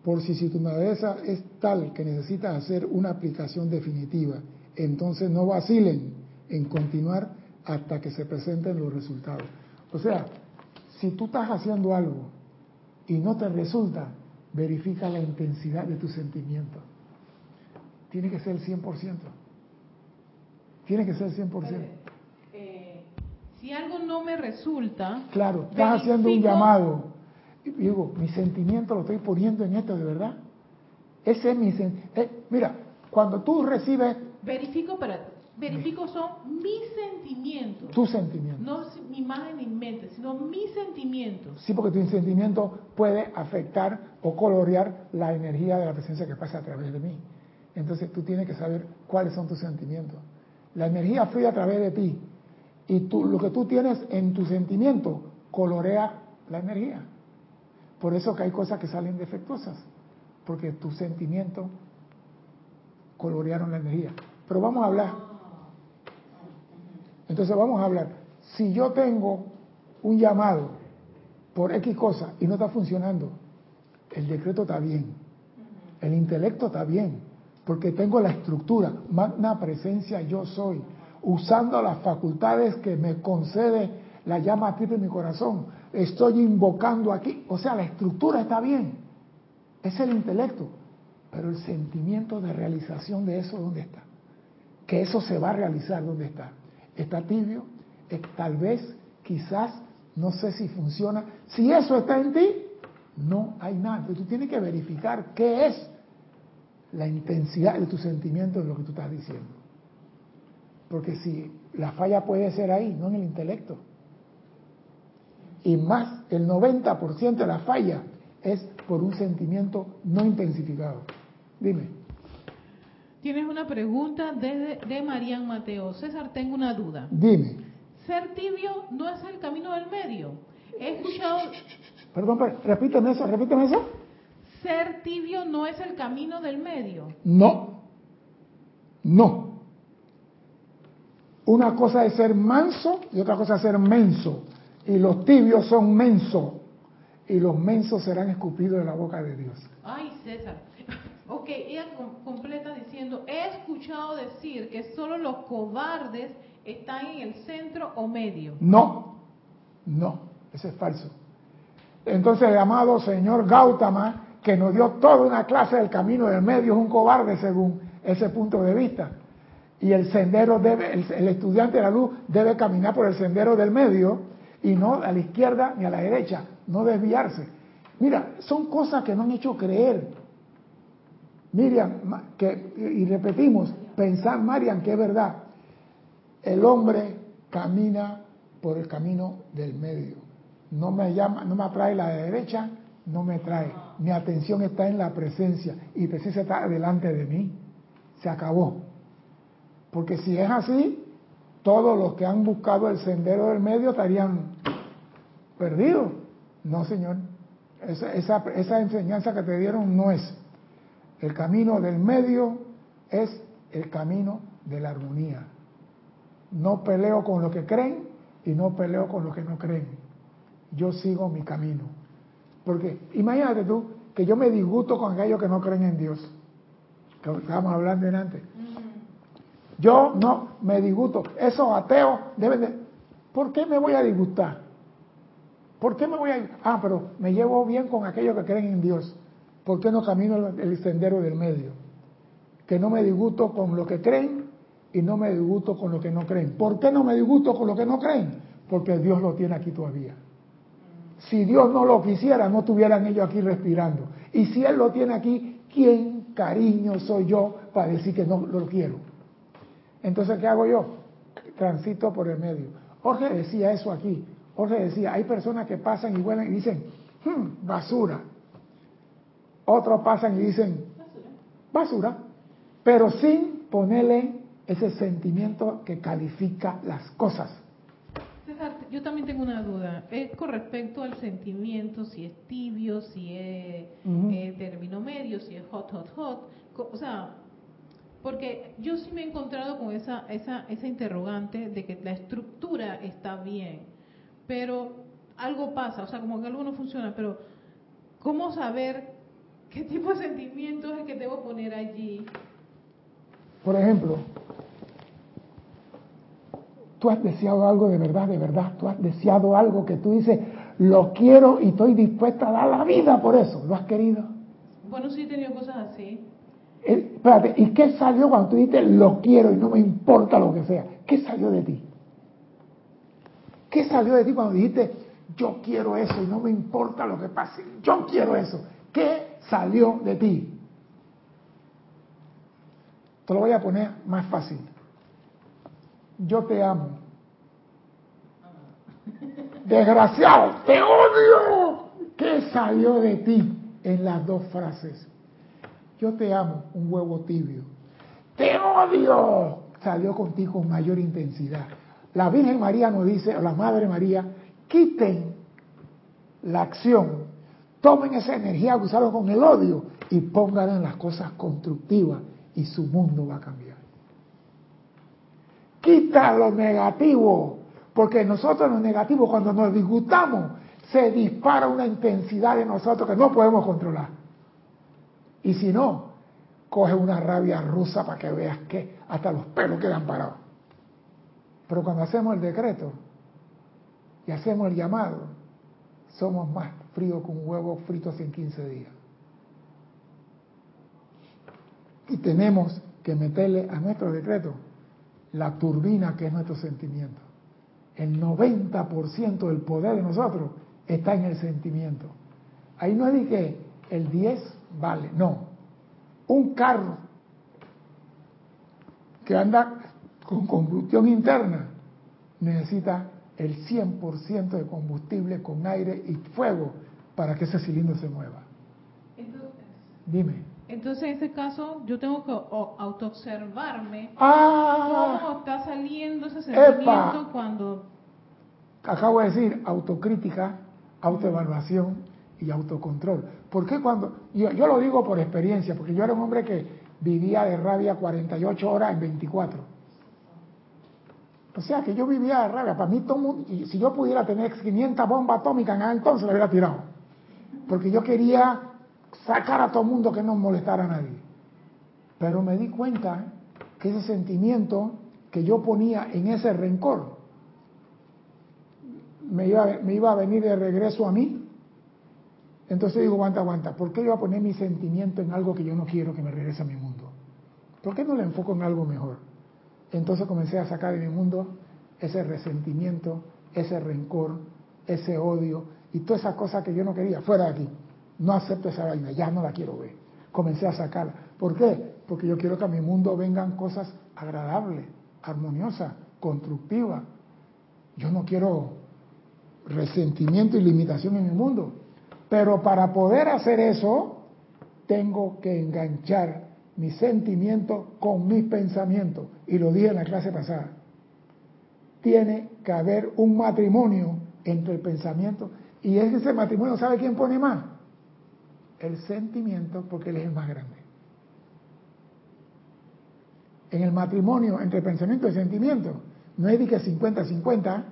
Por si su naturaleza es tal que necesita hacer una aplicación definitiva, entonces no vacilen en continuar hasta que se presenten los resultados. O sea, si tú estás haciendo algo y no te resulta, verifica la intensidad de tu sentimiento. Tiene que ser el 100%. Tiene que ser el 100%. Si algo no me resulta... Claro, estás haciendo un llamado. Y digo, mi sentimiento lo estoy poniendo en esto de verdad. Ese es mi sentimiento. Eh, mira, cuando tú recibes... Verifico, pero verifico son mis sentimientos. Tus sentimientos. No mi imagen ni mente, sino mis sentimientos. Sí, porque tu sentimiento puede afectar o colorear la energía de la presencia que pasa a través de mí. Entonces tú tienes que saber cuáles son tus sentimientos. La energía fluye a través de ti y tú, lo que tú tienes en tu sentimiento colorea la energía. Por eso que hay cosas que salen defectuosas, porque tu sentimiento colorearon la energía. Pero vamos a hablar. Entonces vamos a hablar. Si yo tengo un llamado por X cosa y no está funcionando, el decreto está bien, el intelecto está bien, porque tengo la estructura, magna presencia yo soy usando las facultades que me concede la llama triple en mi corazón. Estoy invocando aquí. O sea, la estructura está bien. Es el intelecto. Pero el sentimiento de realización de eso, ¿dónde está? Que eso se va a realizar, ¿dónde está? Está tibio, tal vez, quizás, no sé si funciona. Si eso está en ti, no hay nada. Tú tienes que verificar qué es la intensidad de tu sentimiento de lo que tú estás diciendo. Porque si la falla puede ser ahí, no en el intelecto. Y más, el 90% de la falla es por un sentimiento no intensificado. Dime. Tienes una pregunta de, de Marian Mateo. César, tengo una duda. Dime. Ser tibio no es el camino del medio. He escuchado... Perdón, repíteme eso, repíteme eso. Ser tibio no es el camino del medio. No. No. Una cosa es ser manso y otra cosa es ser menso. Y los tibios son mensos. Y los mensos serán escupidos de la boca de Dios. Ay, César. Ok, ella completa diciendo, he escuchado decir que solo los cobardes están en el centro o medio. No, no, eso es falso. Entonces el amado señor Gautama, que nos dio toda una clase del camino del medio, es un cobarde según ese punto de vista y el sendero debe, el, estudiante de la luz debe caminar por el sendero del medio y no a la izquierda ni a la derecha, no desviarse. Mira, son cosas que no han hecho creer. Miriam, que, y repetimos, pensar, Marian, que es verdad. El hombre camina por el camino del medio. No me llama, no me atrae la derecha, no me trae. Mi atención está en la presencia y presencia está delante de mí. Se acabó. Porque si es así, todos los que han buscado el sendero del medio estarían perdidos. No, Señor. Esa, esa, enseñanza que te dieron no es. El camino del medio es el camino de la armonía. No peleo con los que creen y no peleo con los que no creen. Yo sigo mi camino. Porque imagínate tú que yo me disgusto con aquellos que no creen en Dios. Que estábamos hablando antes. Yo no me disgusto. Esos ateos deben de... ¿Por qué me voy a disgustar? ¿Por qué me voy a... Ah, pero me llevo bien con aquellos que creen en Dios. ¿Por qué no camino el sendero del medio? Que no me disgusto con lo que creen y no me disgusto con lo que no creen. ¿Por qué no me disgusto con lo que no creen? Porque Dios lo tiene aquí todavía. Si Dios no lo quisiera, no estuvieran ellos aquí respirando. Y si Él lo tiene aquí, ¿quién cariño soy yo para decir que no lo quiero? Entonces, ¿qué hago yo? Transito por el medio. Jorge decía eso aquí. Jorge decía, hay personas que pasan y vuelan y dicen, hmm, basura. Otros pasan y dicen, basura. Pero sin ponerle ese sentimiento que califica las cosas. yo también tengo una duda. Es con respecto al sentimiento, si es tibio, si es término medio, si es hot, hot, hot. O sea, porque yo sí me he encontrado con esa, esa, esa interrogante de que la estructura está bien, pero algo pasa, o sea, como que algo no funciona, pero ¿cómo saber qué tipo de sentimiento es el que debo poner allí? Por ejemplo, tú has deseado algo de verdad, de verdad, tú has deseado algo que tú dices, lo quiero y estoy dispuesta a dar la vida por eso, ¿lo has querido? Bueno, sí he tenido cosas así. espérate, ¿y qué salió cuando tú dices, lo quiero y no me importa lo que sea? ¿Qué salió de ti? ¿Qué salió de ti cuando dijiste, yo quiero eso y no me importa lo que pase? Yo quiero eso. ¿Qué salió de ti? Te lo voy a poner más fácil. Yo te amo. Desgraciado, te odio. ¿Qué salió de ti en las dos frases? Yo te amo, un huevo tibio. Te odio. Salió contigo con mayor intensidad. La Virgen María nos dice, o la Madre María, quiten la acción, tomen esa energía que con el odio y pónganla en las cosas constructivas y su mundo va a cambiar. Quita lo negativo, porque nosotros lo negativo cuando nos disgustamos se dispara una intensidad de nosotros que no podemos controlar. Y si no, coge una rabia rusa para que veas que hasta los pelos quedan parados. Pero cuando hacemos el decreto y hacemos el llamado, somos más fríos que un huevo frito en 15 días. Y tenemos que meterle a nuestro decreto la turbina que es nuestro sentimiento. El 90% del poder de nosotros está en el sentimiento. Ahí no es que el 10 vale, no. Un carro que anda con combustión interna necesita el 100% de combustible con aire y fuego para que ese cilindro se mueva. Dime. Entonces, en ese caso, yo tengo que autoobservarme ah, cómo está saliendo ese sentimiento cuando... Acabo de decir autocrítica, autoevaluación y autocontrol. ¿Por qué cuando...? Yo, yo lo digo por experiencia, porque yo era un hombre que vivía de rabia 48 horas en 24. O sea, que yo vivía de rabia. Para mí, todo si yo pudiera tener 500 bombas atómicas en entonces, la hubiera tirado. Porque yo quería sacar a todo el mundo que no molestara a nadie. Pero me di cuenta que ese sentimiento que yo ponía en ese rencor me iba, me iba a venir de regreso a mí. Entonces digo, aguanta, aguanta, ¿por qué yo voy a poner mi sentimiento en algo que yo no quiero que me regrese a mi mundo? ¿Por qué no le enfoco en algo mejor? Entonces comencé a sacar de mi mundo ese resentimiento, ese rencor, ese odio y todas esas cosas que yo no quería, fuera de aquí. No acepto esa vaina, ya no la quiero ver. Comencé a sacarla. ¿Por qué? Porque yo quiero que a mi mundo vengan cosas agradables, armoniosas, constructivas. Yo no quiero resentimiento y limitación en mi mundo. Pero para poder hacer eso, tengo que enganchar mi sentimiento con mis pensamientos. Y lo dije en la clase pasada. Tiene que haber un matrimonio entre el pensamiento y ese matrimonio, ¿sabe quién pone más? el sentimiento porque él es el más grande. En el matrimonio entre pensamiento y sentimiento, no es de que 50-50,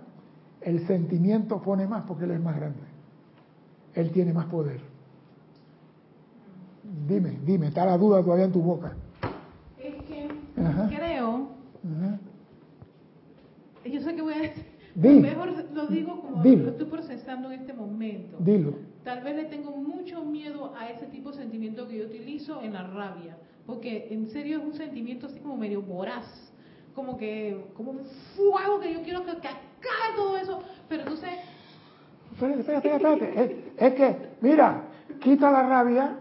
el sentimiento pone más porque él es más grande. Él tiene más poder. Dime, dime, está la duda todavía en tu boca. Es que creo, yo sé que voy a decir, Mejor lo digo como lo estoy procesando en este momento. Dilo. Tal vez le tengo mucho miedo a ese tipo de sentimiento que yo utilizo en la rabia. Porque en serio es un sentimiento así como medio voraz. Como que, como un fuego que yo quiero que, que acabe todo eso. Pero entonces... Espérate, espérate, espérate. es que, mira, quita la rabia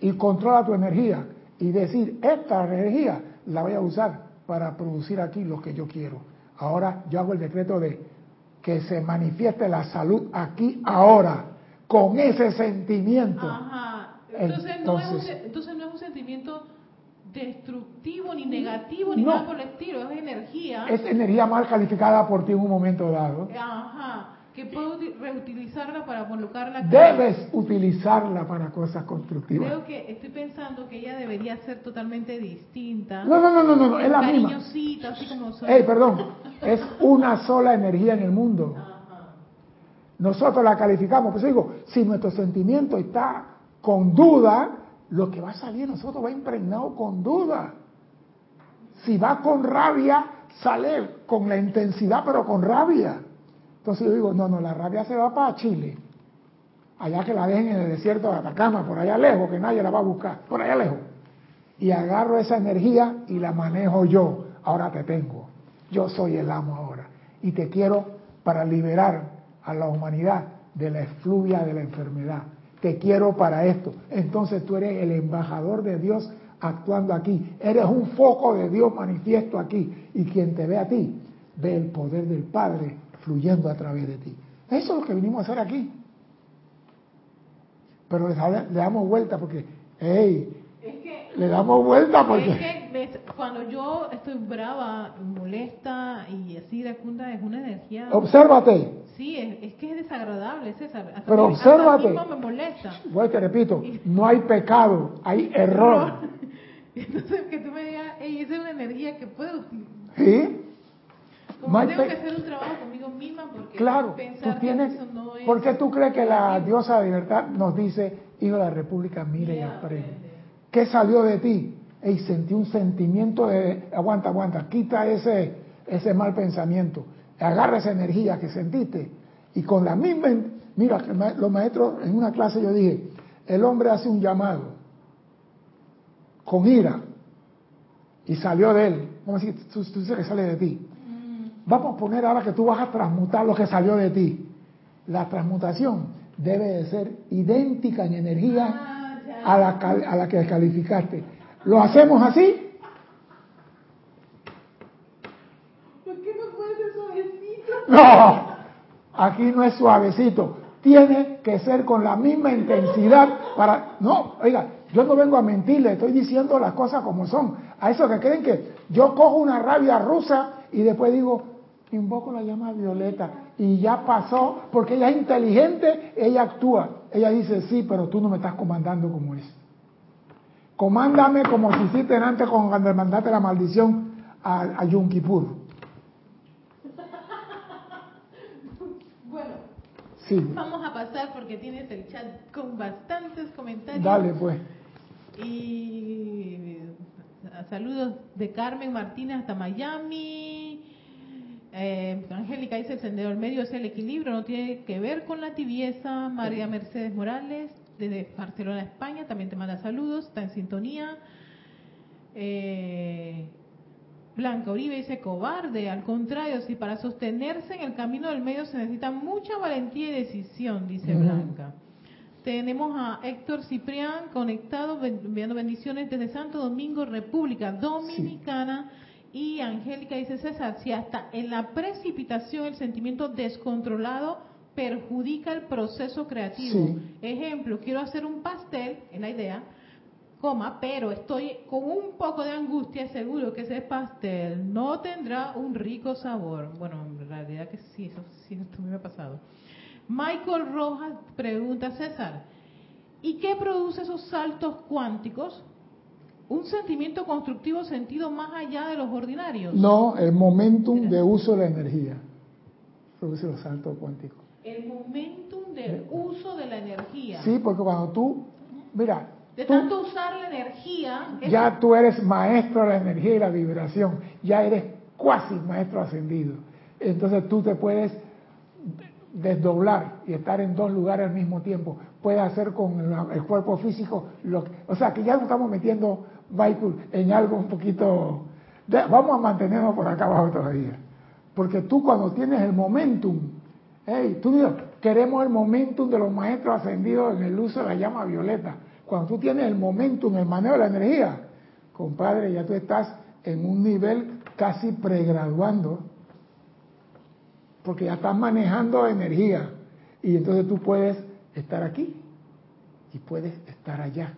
y controla tu energía. Y decir, esta energía la voy a usar para producir aquí lo que yo quiero. Ahora yo hago el decreto de que se manifieste la salud aquí, ahora, con ese sentimiento. Ajá. Entonces, no, es un, entonces no es un sentimiento destructivo, ni negativo, ni nada por el estilo, es energía. Es energía mal calificada por ti en un momento dado. Ajá que puedo reutilizarla para colocarla. Debes utilizarla para cosas constructivas. Creo que estoy pensando que ella debería ser totalmente distinta. No, no, no, no, no, es la misma. así como perdón, es una sola energía en el mundo. Nosotros la calificamos, digo, si nuestro sentimiento está con duda, lo que va a salir nosotros va impregnado con duda. Si va con rabia, sale con la intensidad, pero con rabia. Entonces yo digo, no, no, la rabia se va para Chile. Allá que la dejen en el desierto de Atacama, por allá lejos, que nadie la va a buscar, por allá lejos. Y agarro esa energía y la manejo yo. Ahora te tengo. Yo soy el amo ahora. Y te quiero para liberar a la humanidad de la efluvia de la enfermedad. Te quiero para esto. Entonces tú eres el embajador de Dios actuando aquí. Eres un foco de Dios manifiesto aquí. Y quien te ve a ti, ve el poder del Padre fluyendo a través de ti. Eso es lo que vinimos a hacer aquí. Pero le, damos vuelta porque, hey, le damos vuelta porque... Es que cuando yo estoy brava, molesta y así de punta es una energía... Obsérvate. Sí, es, que es desagradable, César. Pero obsérvate. me molesta. Bueno, te repito, no hay pecado, hay error. Entonces, que tú me digas, hey, esa es una energía que puedo... Sí, como tengo que hacer un trabajo conmigo misma porque claro, tú tienes, eso no es ¿Por qué tú crees que la diosa de libertad nos dice, hijo de la república, mire y aprende? ¿Qué salió de ti? Y sentí un sentimiento de, aguanta, aguanta, quita ese, ese mal pensamiento, agarra esa energía que sentiste y con la misma, mira, los maestros en una clase yo dije, el hombre hace un llamado con ira y salió de él, vamos a decir, tú dices que sale de ti, Vamos a poner ahora que tú vas a transmutar lo que salió de ti. La transmutación debe de ser idéntica en energía ah, a la, a la que calificaste. ¿Lo hacemos así? ¿Por qué no puede ser suavecito? No, aquí no es suavecito. Tiene que ser con la misma intensidad para... No, oiga, yo no vengo a mentirle, estoy diciendo las cosas como son. A esos que creen que yo cojo una rabia rusa y después digo, invoco la llama violeta y ya pasó, porque ella es inteligente, ella actúa. Ella dice, sí, pero tú no me estás comandando como es. Comándame como si hiciste antes cuando mandaste la maldición a, a Yom Kippur. Bueno, vamos a pasar porque tienes el chat con bastantes comentarios. Dale, pues. Y saludos de Carmen Martínez hasta Miami. Eh, Angélica dice el sendero del medio es el equilibrio, no tiene que ver con la tibieza. María Mercedes Morales, desde Barcelona, España, también te manda saludos, está en sintonía. Eh, Blanca Uribe dice cobarde, al contrario, si para sostenerse en el camino del medio se necesita mucha valentía y decisión, dice Blanca. Tenemos a Héctor Ciprián conectado, enviando bendiciones desde Santo Domingo, República Dominicana. Y Angélica dice César, si hasta en la precipitación el sentimiento descontrolado perjudica el proceso creativo. Ejemplo, quiero hacer un pastel, es la idea, coma, pero estoy con un poco de angustia, seguro que ese pastel no tendrá un rico sabor. Bueno, en realidad que sí, eso sí, esto me ha pasado. Michael Rojas pregunta, César, ¿y qué produce esos saltos cuánticos? Un sentimiento constructivo sentido más allá de los ordinarios. No, el momentum de uso de la energía. Produce los saltos cuánticos. El momentum de uso de la energía. Sí, porque cuando tú, mira. De tanto usar la energía. Ya tú eres maestro de la energía y la vibración. Ya eres cuasi maestro ascendido. Entonces tú te puedes desdoblar y estar en dos lugares al mismo tiempo. Puedes hacer con el, cuerpo físico lo O sea, que ya nos estamos metiendo, Michael, en algo un poquito... vamos a mantenernos por acá abajo todavía. Porque tú cuando tienes el momentum, hey, tú dices, queremos el momentum de los maestros ascendidos en el uso de la llama violeta. Cuando tú tienes el momentum, el manejo de la energía, compadre, ya tú estás en un nivel casi pregraduando porque ya estás manejando energía y entonces tú puedes estar aquí y puedes estar allá.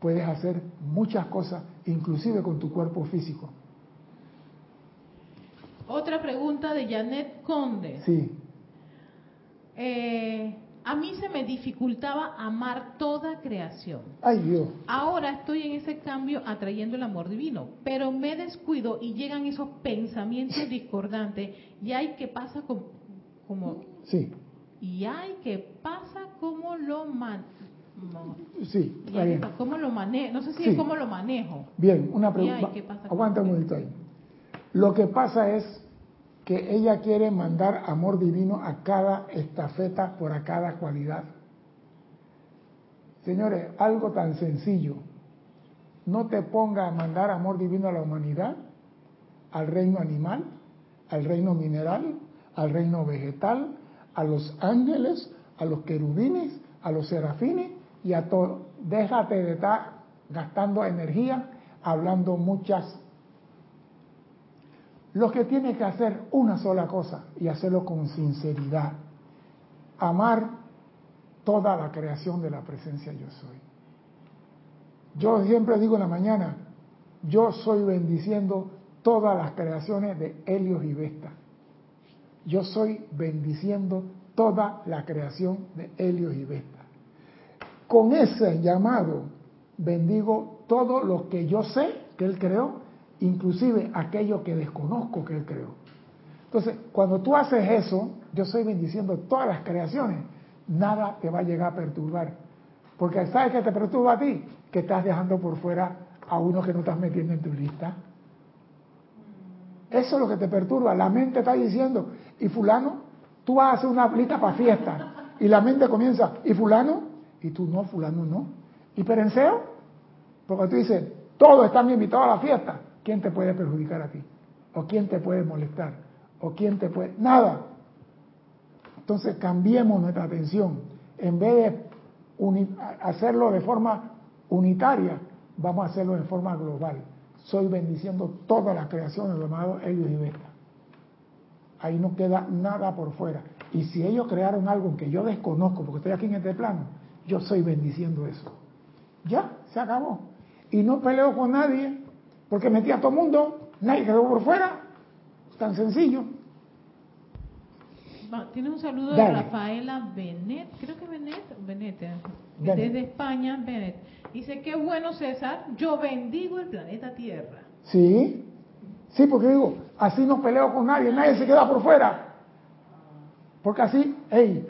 Puedes hacer muchas cosas, inclusive con tu cuerpo físico. Otra pregunta de Janet Conde. Sí. Eh, a mí se me dificultaba amar toda creación. Ay Dios. Ahora estoy en ese cambio atrayendo el amor divino, pero me descuido y llegan esos pensamientos discordantes y hay que pasa como, como sí. Y hay que pasa como lo man, sí, ¿Cómo lo manejo? No sé si es cómo lo manejo. Bien, una pregunta. Aguanta un momento ahí. Lo que pasa es que ella quiere mandar amor divino a cada estafeta por a cada cualidad. Señores, algo tan sencillo. No te ponga a mandar amor divino a la humanidad, al reino animal, al reino mineral, al reino vegetal, a los ángeles, a los querubines, a los serafines y a todo. Déjate de estar gastando energía hablando muchas lo que tiene que hacer una sola cosa y hacerlo con sinceridad. Amar toda la creación de la presencia yo soy. Yo siempre digo en la mañana, yo soy bendiciendo todas las creaciones de Helios y Vesta. Yo soy bendiciendo toda la creación de Helios y Vesta. Con ese llamado bendigo todo lo que yo sé que Él creó inclusive aquello que desconozco que Él creó. Entonces, cuando tú haces eso, yo estoy bendiciendo todas las creaciones, nada te va a llegar a perturbar. Porque ¿sabes que te perturba a ti? Que estás dejando por fuera a uno que no estás metiendo en tu lista. Eso es lo que te perturba. La mente está diciendo, y fulano, tú vas a hacer una lista para fiesta. Y la mente comienza, ¿y fulano? Y tú no, fulano no. ¿Y perenseo? Porque tú dices, todos están invitados a la fiesta. ¿quién te puede perjudicar a ti? ¿O quién te puede molestar? ¿O quién te puede...? Nada. Entonces cambiemos nuestra atención. En vez de hacerlo de forma unitaria, vamos a hacerlo de forma global. Soy bendiciendo toda la creación del llamado Helios y Vesta. Ahí no queda nada por fuera. Y si ellos crearon algo que yo desconozco, porque estoy aquí en este plano, yo estoy bendiciendo eso. Ya, se acabó. Y no peleo con nadie, porque metí a todo mundo, nadie quedó por fuera. Tan sencillo. Tiene un saludo de Rafaela Benet, creo que Benet, Benet, eh, desde España, Benet. Dice, qué bueno César, yo bendigo el planeta Tierra. Sí, sí, porque digo, así no peleo con nadie, nadie se queda por fuera. Porque así, hey,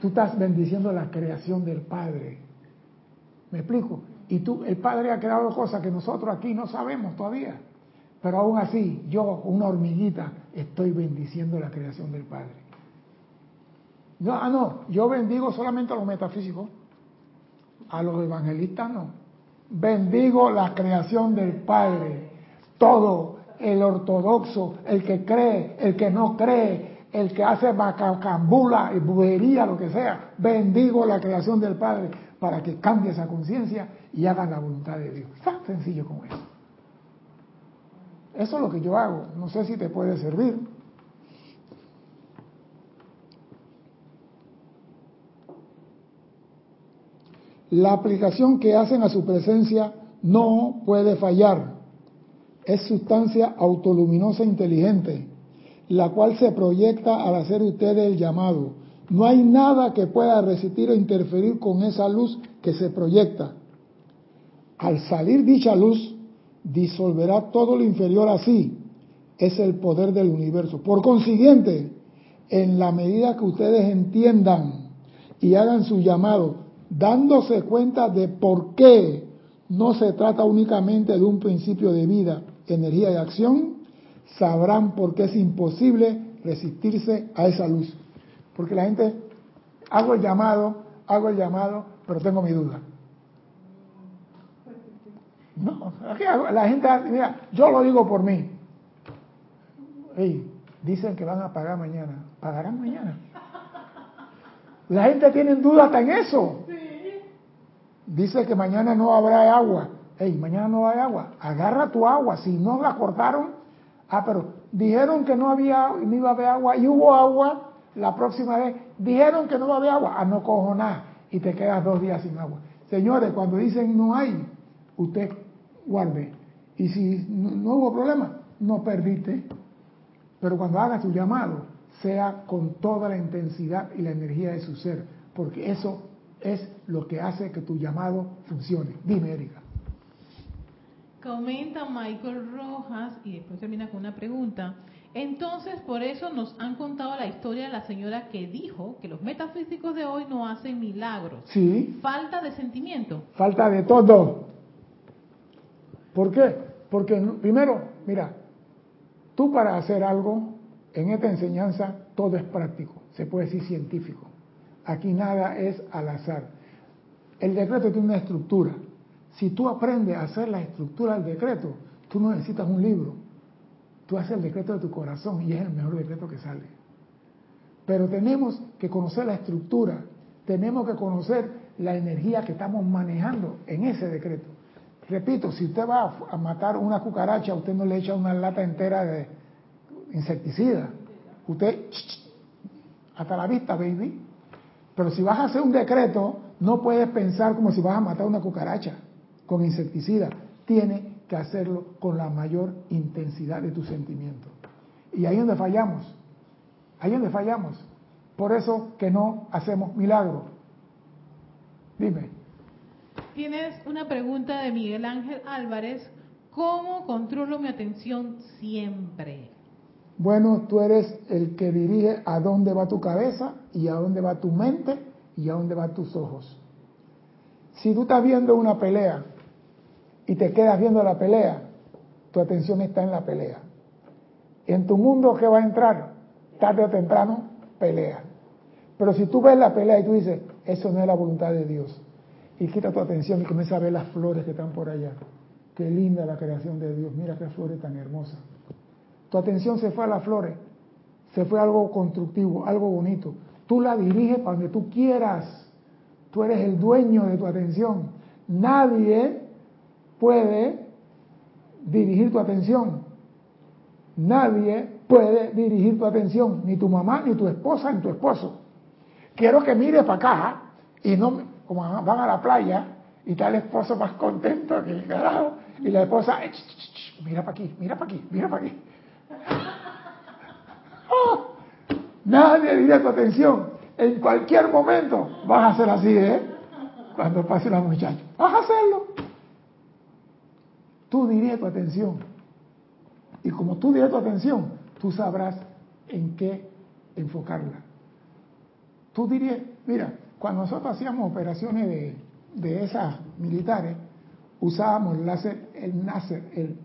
tú estás bendiciendo la creación del Padre. ¿Me explico? Y tú, el Padre ha creado cosas que nosotros aquí no sabemos todavía. Pero aún así, yo, una hormiguita, estoy bendiciendo la creación del Padre. No, ah, no, yo bendigo solamente a los metafísicos. A los evangelistas no. Bendigo la creación del Padre. Todo, el ortodoxo, el que cree, el que no cree, el que hace bacacambula y buería, lo que sea. Bendigo la creación del Padre para que cambie esa conciencia y hagan la voluntad de Dios. Tan sencillo como eso. Eso es lo que yo hago. No sé si te puede servir. La aplicación que hacen a su presencia no puede fallar. Es sustancia autoluminosa inteligente, la cual se proyecta al hacer ustedes el llamado. No hay nada que pueda resistir o interferir con esa luz que se proyecta. Al salir dicha luz, disolverá todo lo inferior a sí. Es el poder del universo. Por consiguiente, en la medida que ustedes entiendan y hagan su llamado, dándose cuenta de por qué no se trata únicamente de un principio de vida, energía y acción, sabrán por qué es imposible resistirse a esa luz. Porque la gente, hago el llamado, hago el llamado, pero tengo mi duda. No, la gente, mira, yo lo digo por mí. dicen que van a pagar mañana. ¿Pagarán mañana? La gente tiene duda hasta en eso. Dice que mañana no habrá agua. Hey, mañana no hay agua. Agarra tu agua. Si no la cortaron, ah, pero dijeron que no había, no iba a haber agua y hubo agua la próxima vez. Dijeron que no va a haber agua. Ah, no cojo nada. Y te quedas dos días sin agua. Señores, cuando dicen no hay, usted guarde. Y si no, hubo problema, no perdiste. Pero cuando haga su llamado, sea con toda la intensidad y la energía de su ser, porque eso es lo que hace que tu llamado funcione. Dime, Erika. Comenta Michael Rojas y después termina con una pregunta. Entonces, por eso nos han contado la historia de la señora que dijo que los metafísicos de hoy no hacen milagros. Sí. Falta de sentimiento. Falta de todo. ¿Por qué? Porque primero, mira, tú para hacer algo en esta enseñanza todo es práctico, se puede decir científico. Aquí nada es al azar. El decreto tiene una estructura. Si tú aprendes a hacer la estructura del decreto, tú no necesitas un libro. Tú haces el decreto de tu corazón y es el mejor decreto que sale. Pero tenemos que conocer la estructura, tenemos que conocer la energía que estamos manejando en ese decreto. Repito, si usted va a matar una cucaracha, usted no le echa una lata entera de insecticida. Usted, hasta la vista, baby. Pero si vas a hacer un decreto, no puedes pensar como si vas a matar una cucaracha con insecticida. Tiene que hacerlo con la mayor intensidad de tu sentimiento. Y ahí es donde fallamos. Ahí es donde fallamos. Por eso que no hacemos milagros. Dime. Tienes una pregunta de Miguel Ángel Álvarez. ¿Cómo controlo mi atención siempre? Bueno, tú eres el que dirige a dónde va tu cabeza y a dónde va tu mente y a dónde van tus ojos. Si tú estás viendo una pelea y te quedas viendo la pelea, tu atención está en la pelea. En tu mundo, ¿qué va a entrar? Tarde o temprano, pelea. Pero si tú ves la pelea y tú dices, eso no es la voluntad de Dios, y quita tu atención y comienza a ver las flores que están por allá. Qué linda la creación de Dios, mira qué flores tan hermosas. Tu atención se fue a las flores, se fue a algo constructivo, algo bonito. Tú la diriges para donde tú quieras. Tú eres el dueño de tu atención. Nadie puede dirigir tu atención. Nadie puede dirigir tu atención, ni tu mamá, ni tu esposa, ni tu esposo. Quiero que mires para acá y no como van a la playa y está el esposo más contento que el carajo y la esposa, mira para aquí, mira para aquí, mira para aquí. ¡Oh! Nadie dirige tu atención. En cualquier momento vas a hacer así, ¿eh? Cuando pase la muchacha. Vas a hacerlo. Tú dirige tu atención. Y como tú diriges tu atención, tú sabrás en qué enfocarla. Tú dirías, mira, cuando nosotros hacíamos operaciones de, de esas militares, usábamos el láser, el láser, el,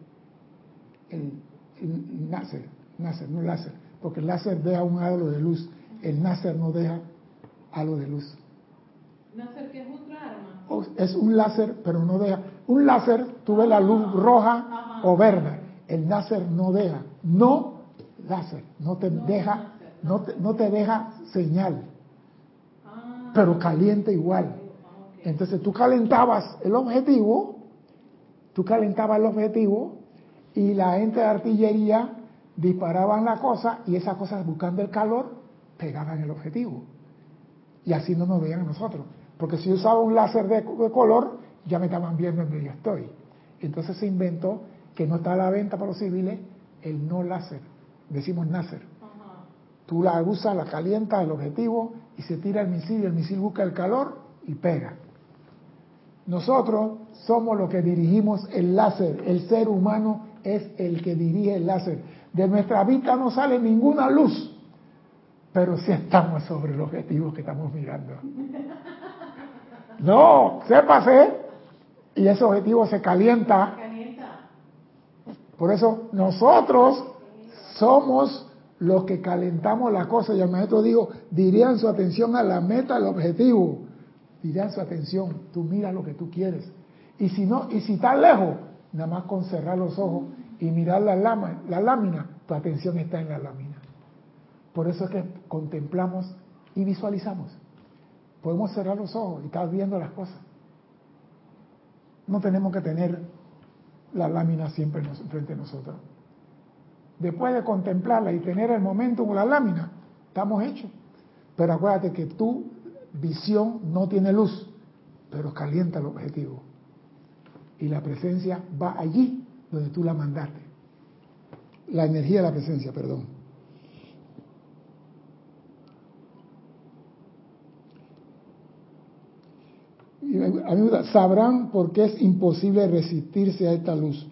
el, el láser, láser, no láser, porque el láser deja un halo de luz, el láser no deja halo de luz. ¿Láser que es otra arma? es un láser, pero no deja. Un láser, tú ves la luz roja o verde. El láser no deja. No láser, no te deja, no te, no te deja señal pero caliente igual. Entonces tú calentabas el objetivo, tú calentabas el objetivo y la gente de artillería disparaban la cosa y esas cosas buscando el calor pegaban el objetivo. Y así no nos veían nosotros. Porque si usaba un láser de, color, ya me estaban viendo en donde yo estoy. Entonces se inventó que no está a la venta para los civiles el no láser. Decimos láser. Tú la usas, la calientas, el objetivo, y se tira el misil y el misil busca el calor y pega. Nosotros somos los que dirigimos el láser. El ser humano es el que dirige el láser. De nuestra vista no sale ninguna luz, pero sí estamos sobre el objetivo que estamos mirando. No, sépase. Y ese objetivo se calienta. Por eso nosotros somos los que calentamos la cosa. Y el maestro dijo, dirían su atención a la meta, al objetivo. Dirían su atención, tú mira lo que tú quieres. Y si no, y si estás lejos, nada más con cerrar los ojos y mirar la, la lámina, tu atención está en la lámina. Por eso es que contemplamos y visualizamos. Podemos cerrar los ojos y estar viendo las cosas. No tenemos que tener la lámina siempre frente a nosotros. Después de contemplarla y tener el momento con la lámina, estamos hechos. Pero acuérdate que tu visión no tiene luz, pero calienta el objetivo. Y la presencia va allí donde tú la mandaste. La energía de la presencia, perdón. Sabrán por qué es imposible resistirse a esta luz.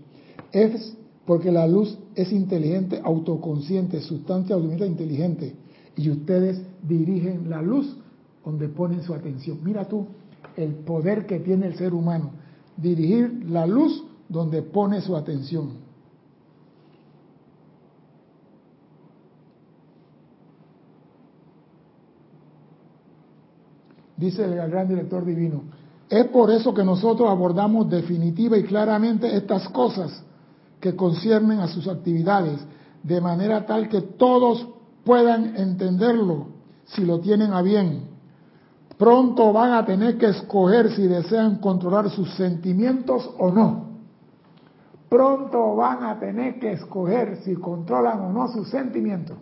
Es porque la luz es inteligente, autoconsciente, sustancia auditiva inteligente. Y ustedes dirigen la luz donde ponen su atención. Mira tú el poder que tiene el ser humano. Dirigir la luz donde pone su atención. Dice el gran director divino, es por eso que nosotros abordamos definitiva y claramente estas cosas que conciernen a sus actividades, de manera tal que todos puedan entenderlo si lo tienen a bien. Pronto van a tener que escoger si desean controlar sus sentimientos o no. Pronto van a tener que escoger si controlan o no sus sentimientos.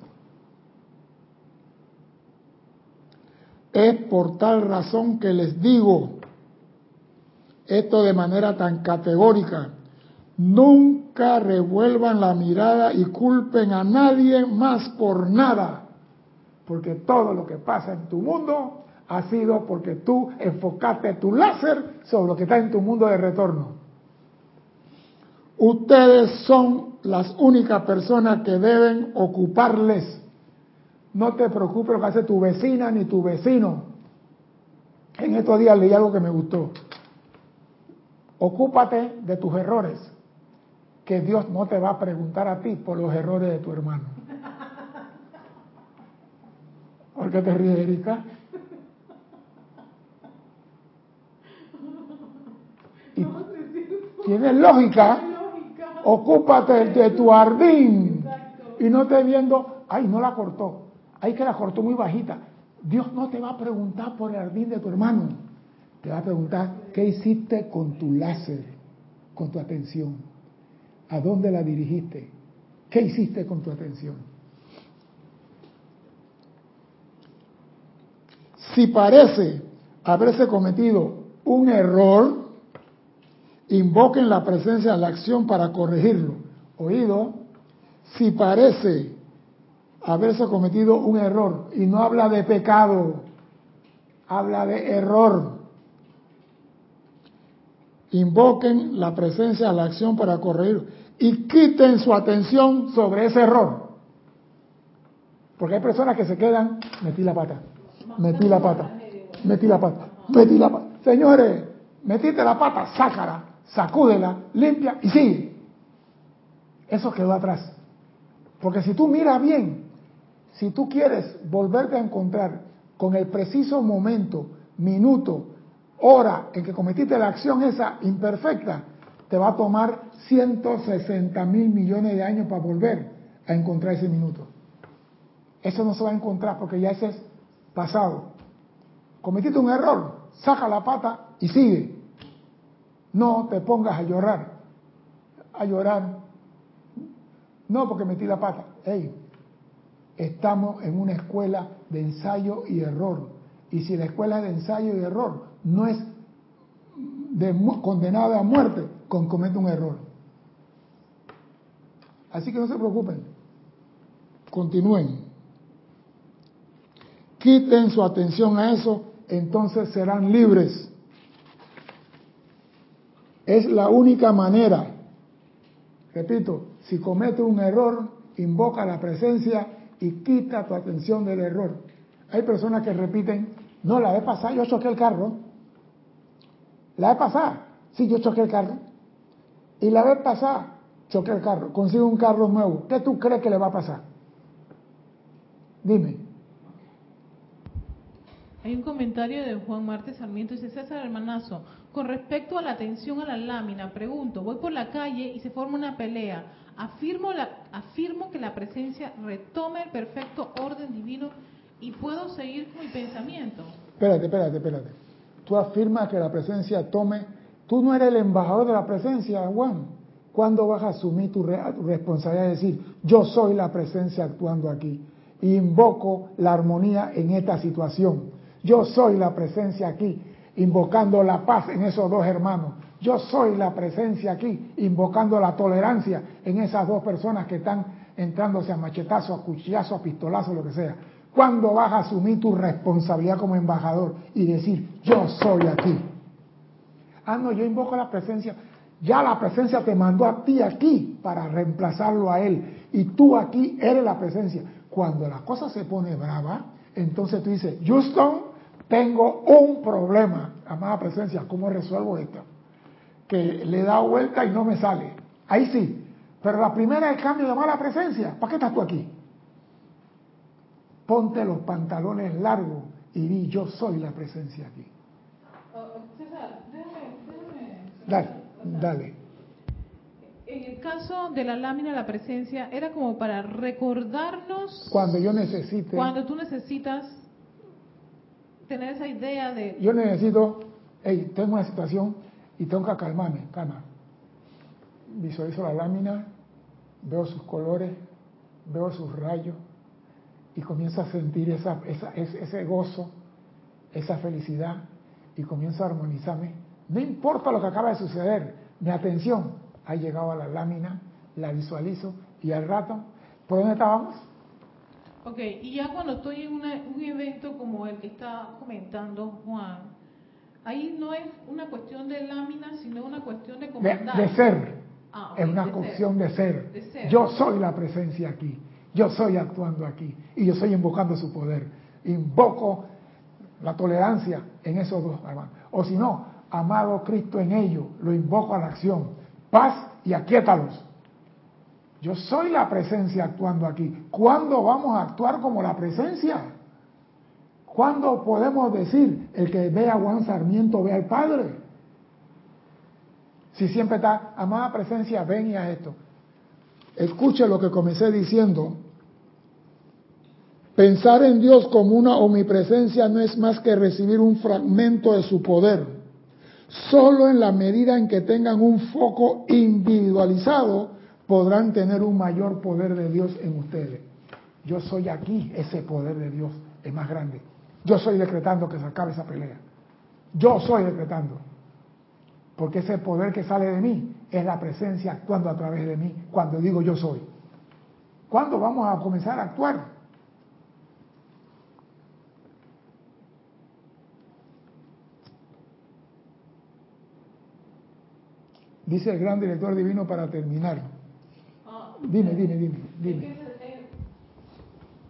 Es por tal razón que les digo, esto de manera tan categórica. Nunca revuelvan la mirada y culpen a nadie más por nada, porque todo lo que pasa en tu mundo ha sido porque tú enfocaste tu láser sobre lo que está en tu mundo de retorno. Ustedes son las únicas personas que deben ocuparles. No te preocupes lo que hace tu vecina ni tu vecino. En estos días leí algo que me gustó. Ocúpate de tus errores, que Dios no te va a preguntar a ti por los errores de tu hermano. ¿Por qué te ríes, Erika? Y tienes lógica. Ocúpate de tu jardín y no te viendo, ay, no la cortó, ay, que la cortó muy bajita. Dios no te va a preguntar por el jardín de tu hermano. Te va a preguntar, ¿qué hiciste con tu láser, con tu atención? ¿A dónde la dirigiste? ¿Qué hiciste con tu atención? Si parece haberse cometido un error, invoquen la presencia de la acción para corregirlo. Oído, si parece haberse cometido un error, y no habla de pecado, habla de error, invoquen la presencia de la acción para corregir y quiten su atención sobre ese error. Porque hay personas que se quedan, metí la pata, metí la pata, metí la pata, metí la pata. Señores, metiste la pata, sácala, sacúdela, limpia y sigue. Eso quedó atrás. Porque si tú miras bien, si tú quieres volverte a encontrar con el preciso momento, minuto, hora en que cometiste la acción esa imperfecta, te va a tomar 160 mil millones de años para volver a encontrar ese minuto. Eso no se va a encontrar porque ya ese es pasado. Cometiste un error, saca la pata y sigue. No te pongas a llorar. A llorar. No porque metí la pata. Estamos en una escuela de ensayo y error. Y si la escuela es de ensayo y error, no es de, condenado a muerte con comete un error. Así que no se preocupen. Continúen. Quiten su atención a eso, entonces serán libres. Es la única manera. Repito, si comete un error, invoca la presencia y quita tu atención del error. Hay personas que repiten, no, la vez pasada yo choqué el carro. La vez pasada, sí, yo choqué el carro. Y la vez pasada, choque el carro, consigue un carro nuevo, ¿qué tú crees que le va a pasar? Dime. Hay un comentario de Juan Martes Sarmiento, dice César Hermanazo, con respecto a la atención a la lámina, pregunto, voy por la calle y se forma una pelea, afirmo, la, afirmo que la presencia retome el perfecto orden divino y puedo seguir con mi pensamiento. Espérate, espérate, espérate. Tú afirmas que la presencia tome, tú no eres el embajador de la presencia, Juan. ¿Cuándo vas a asumir tu, responsabilidad de decir, yo soy la presencia actuando aquí? Invoco la armonía en esta situación yo soy la presencia aquí, invocando la paz en esos dos hermanos. Yo soy la presencia aquí, invocando la tolerancia en esas dos personas que están entrándose a machetazo, a cuchillazo, a pistolazo, lo que sea. ¿Cuándo vas a asumir tu responsabilidad como embajador y decir, yo soy aquí? Ah, no, yo invoco la presencia. Ya la presencia te mandó a ti aquí para reemplazarlo a él. Y tú aquí eres la presencia. Cuando la cosa se pone brava, entonces tú dices, Houston, tengo un problema, amada presencia, ¿cómo resuelvo esto? Que le da vuelta y no me sale. Ahí sí. Pero la primera es cambio de mala presencia. ¿Para qué estás tú aquí? Ponte los pantalones largos y di, yo soy la presencia aquí. Oh, César, déjame, Dale, dale. En el caso de la lámina, la presencia era como para recordarnos. Cuando yo necesite. Cuando tú necesitas tener esa idea de... Yo necesito, hey, tengo una situación y tengo que calmarme, calma. Visualizo la lámina, veo sus colores, veo sus rayos y comienzo a sentir esa, ese gozo, esa felicidad y comienzo a armonizarme. No importa lo que acaba de suceder, mi atención ha llegado a la lámina, la visualizo y al rato, ¿por dónde estábamos? Ok, y ya cuando estoy en un evento como el que está comentando Juan, ahí no es una cuestión de lámina, sino una cuestión de comandar. De, ser. Ah, es una cuestión de ser. Yo soy la presencia aquí. Yo soy actuando aquí. Y yo soy invocando su poder. Invoco la tolerancia en esos dos hermanos. O si no, amado Cristo en ellos, lo invoco a la acción. Paz y aquíétalos. Yo soy la presencia actuando aquí. ¿Cuándo vamos a actuar como la presencia? ¿Cuándo podemos decir el que ve a Juan Sarmiento ve al Padre? Si siempre está, amada presencia, ven y a esto. Escuche lo que comencé diciendo. Pensar en Dios como una omnipresencia no es más que recibir un fragmento de su poder. Solo en la medida en que tengan un foco individualizado podrán tener un mayor poder de Dios en ustedes. Yo soy aquí, ese poder de Dios es más grande. Yo soy decretando que se acabe esa pelea. Yo soy decretando. Porque ese poder que sale de mí es la presencia actuando a través de mí cuando digo yo soy. ¿Cuándo vamos a comenzar a actuar? Dice el gran director divino para terminar. Dime, dime, dime. dime. Eh,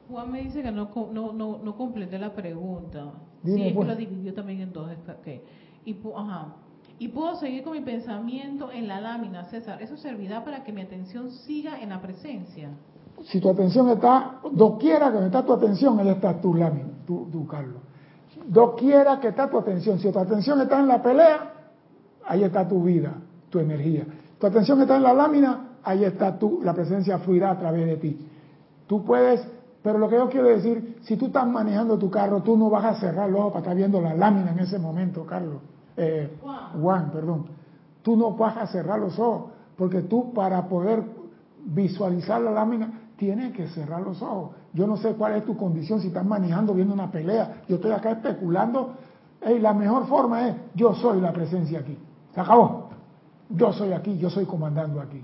Juan me dice que no, no, no, no completé la pregunta. Dime, sí, es pues. que lo dividió también en dos. Okay. Y, ajá. y puedo seguir con mi pensamiento en la lámina, César. ¿Eso servirá para que mi atención siga en la presencia? Si tu atención está, doquiera que está tu atención, ahí está tu lámina, tu, tu Carlos. Doquiera que está tu atención. Si tu atención está en la pelea, ahí está tu vida, tu energía. Tu atención está en la lámina, ahí está tú, la presencia fluirá a través de ti. Tú puedes, pero lo que yo quiero decir, si tú estás manejando tu carro, tú no vas a cerrar los ojos para estar viendo la lámina en ese momento, Carlos. Eh, Juan, perdón. Tú no vas a cerrar los ojos, porque tú para poder visualizar la lámina tienes que cerrar los ojos. Yo no sé cuál es tu condición, si estás manejando, viendo una pelea. Yo estoy acá especulando. y la mejor forma es, yo soy la presencia aquí. Se acabó. Yo soy aquí, yo soy comandando aquí.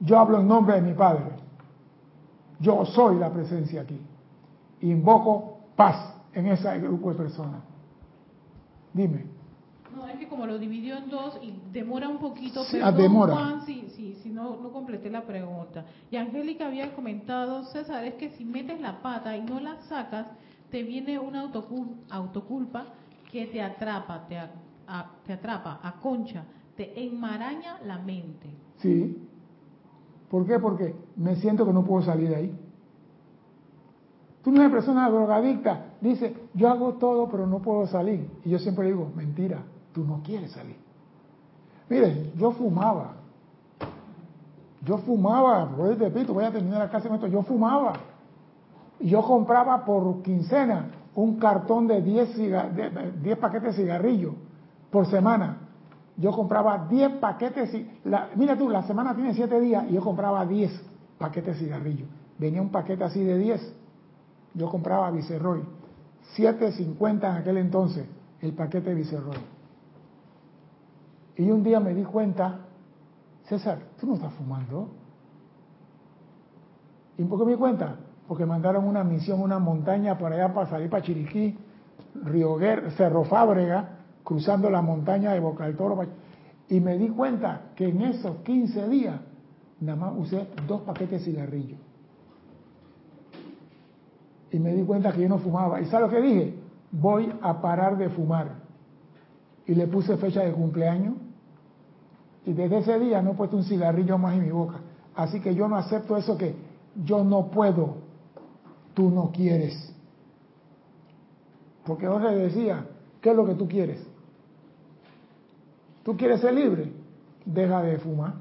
Yo hablo en nombre de mi Padre. Yo soy la presencia aquí. Invoco paz en ese grupo de personas. Dime. No, es que como lo dividió en dos y demora un poquito, pero ah, demora. Juan, si, si, si no, no completé la pregunta. Y Angélica había comentado, César, es que si metes la pata y no la sacas, te viene una autoculpa que te atrapa, te, te atrapa, aconcha, te enmaraña la mente. Sí. ¿Por qué? Porque me siento que no puedo salir de ahí. Tú no eres persona drogadicta, dice, yo hago todo pero no puedo salir. Y yo siempre digo, mentira, tú no quieres salir. Mire, yo fumaba. Yo fumaba, voy repito, voy a terminar la clase yo fumaba. Yo compraba por quincena un cartón de 10, 10 paquetes de cigarrillos por semana. Yo compraba 10 paquetes, la, mira tú, la semana tiene 7 días y yo compraba 10 paquetes de cigarrillos. Venía un paquete así de 10 yo compraba Viceroy, 7.50 en aquel entonces, el paquete de Viceroy. Y un día me di cuenta, César, tú no estás fumando. ¿Y por qué me di cuenta? Porque mandaron una misión, una montaña para allá para salir para Chiriquí, Río Cerro Fábrega, cruzando la montaña de Boca del Toro. Y me di cuenta que en esos 15 días nada más usé dos paquetes de cigarrillos y me di cuenta que yo no fumaba. ¿Y sabes lo que dije? Voy a parar de fumar. Y le puse fecha de cumpleaños. Y desde ese día no he puesto un cigarrillo más en mi boca. Así que yo no acepto eso que yo no puedo, tú no quieres. Porque Jorge decía, ¿qué es lo que tú quieres? ¿Tú quieres ser libre? Deja de fumar.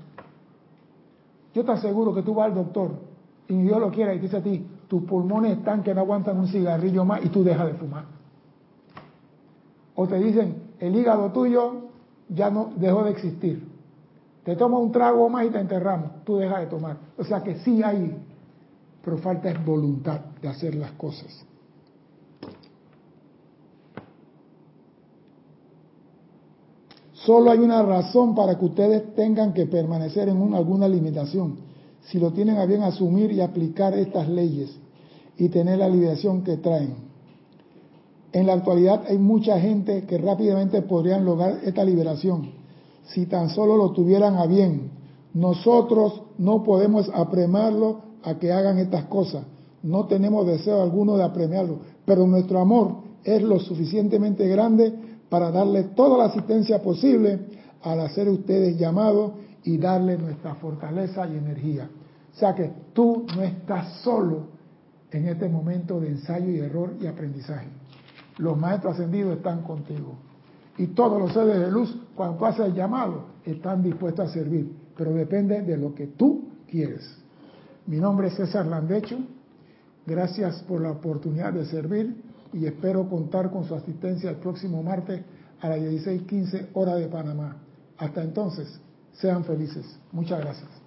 Yo te aseguro que tú vas al doctor y Dios lo quiera y dice a ti, tus pulmones están que no aguantan un cigarrillo más y tú dejas de fumar. O te dicen, el hígado tuyo ya no dejó de existir. Te toma un trago más y te enterramos, tú dejas de tomar. O sea que sí hay, pero falta es voluntad de hacer las cosas. Solo hay una razón para que ustedes tengan que permanecer en alguna limitación si lo tienen a bien asumir y aplicar estas leyes y tener la liberación que traen. En la actualidad hay mucha gente que rápidamente podrían lograr esta liberación si tan solo lo tuvieran a bien. Nosotros no podemos apremiarlo a que hagan estas cosas. No tenemos deseo alguno de apremiarlo, pero nuestro amor es lo suficientemente grande para darle toda la asistencia posible al hacer ustedes llamados y darle nuestra fortaleza y energía. O sea que tú no estás solo en este momento de ensayo y error y aprendizaje. Los maestros ascendidos están contigo. Y todos los seres de luz, cuando haces llamado, están dispuestos a servir. Pero depende de lo que tú quieres. Mi nombre es César Landecho. Gracias por la oportunidad de servir y espero contar con su asistencia el próximo martes a las 16:15 hora de Panamá. Hasta entonces, sean felices. Muchas gracias.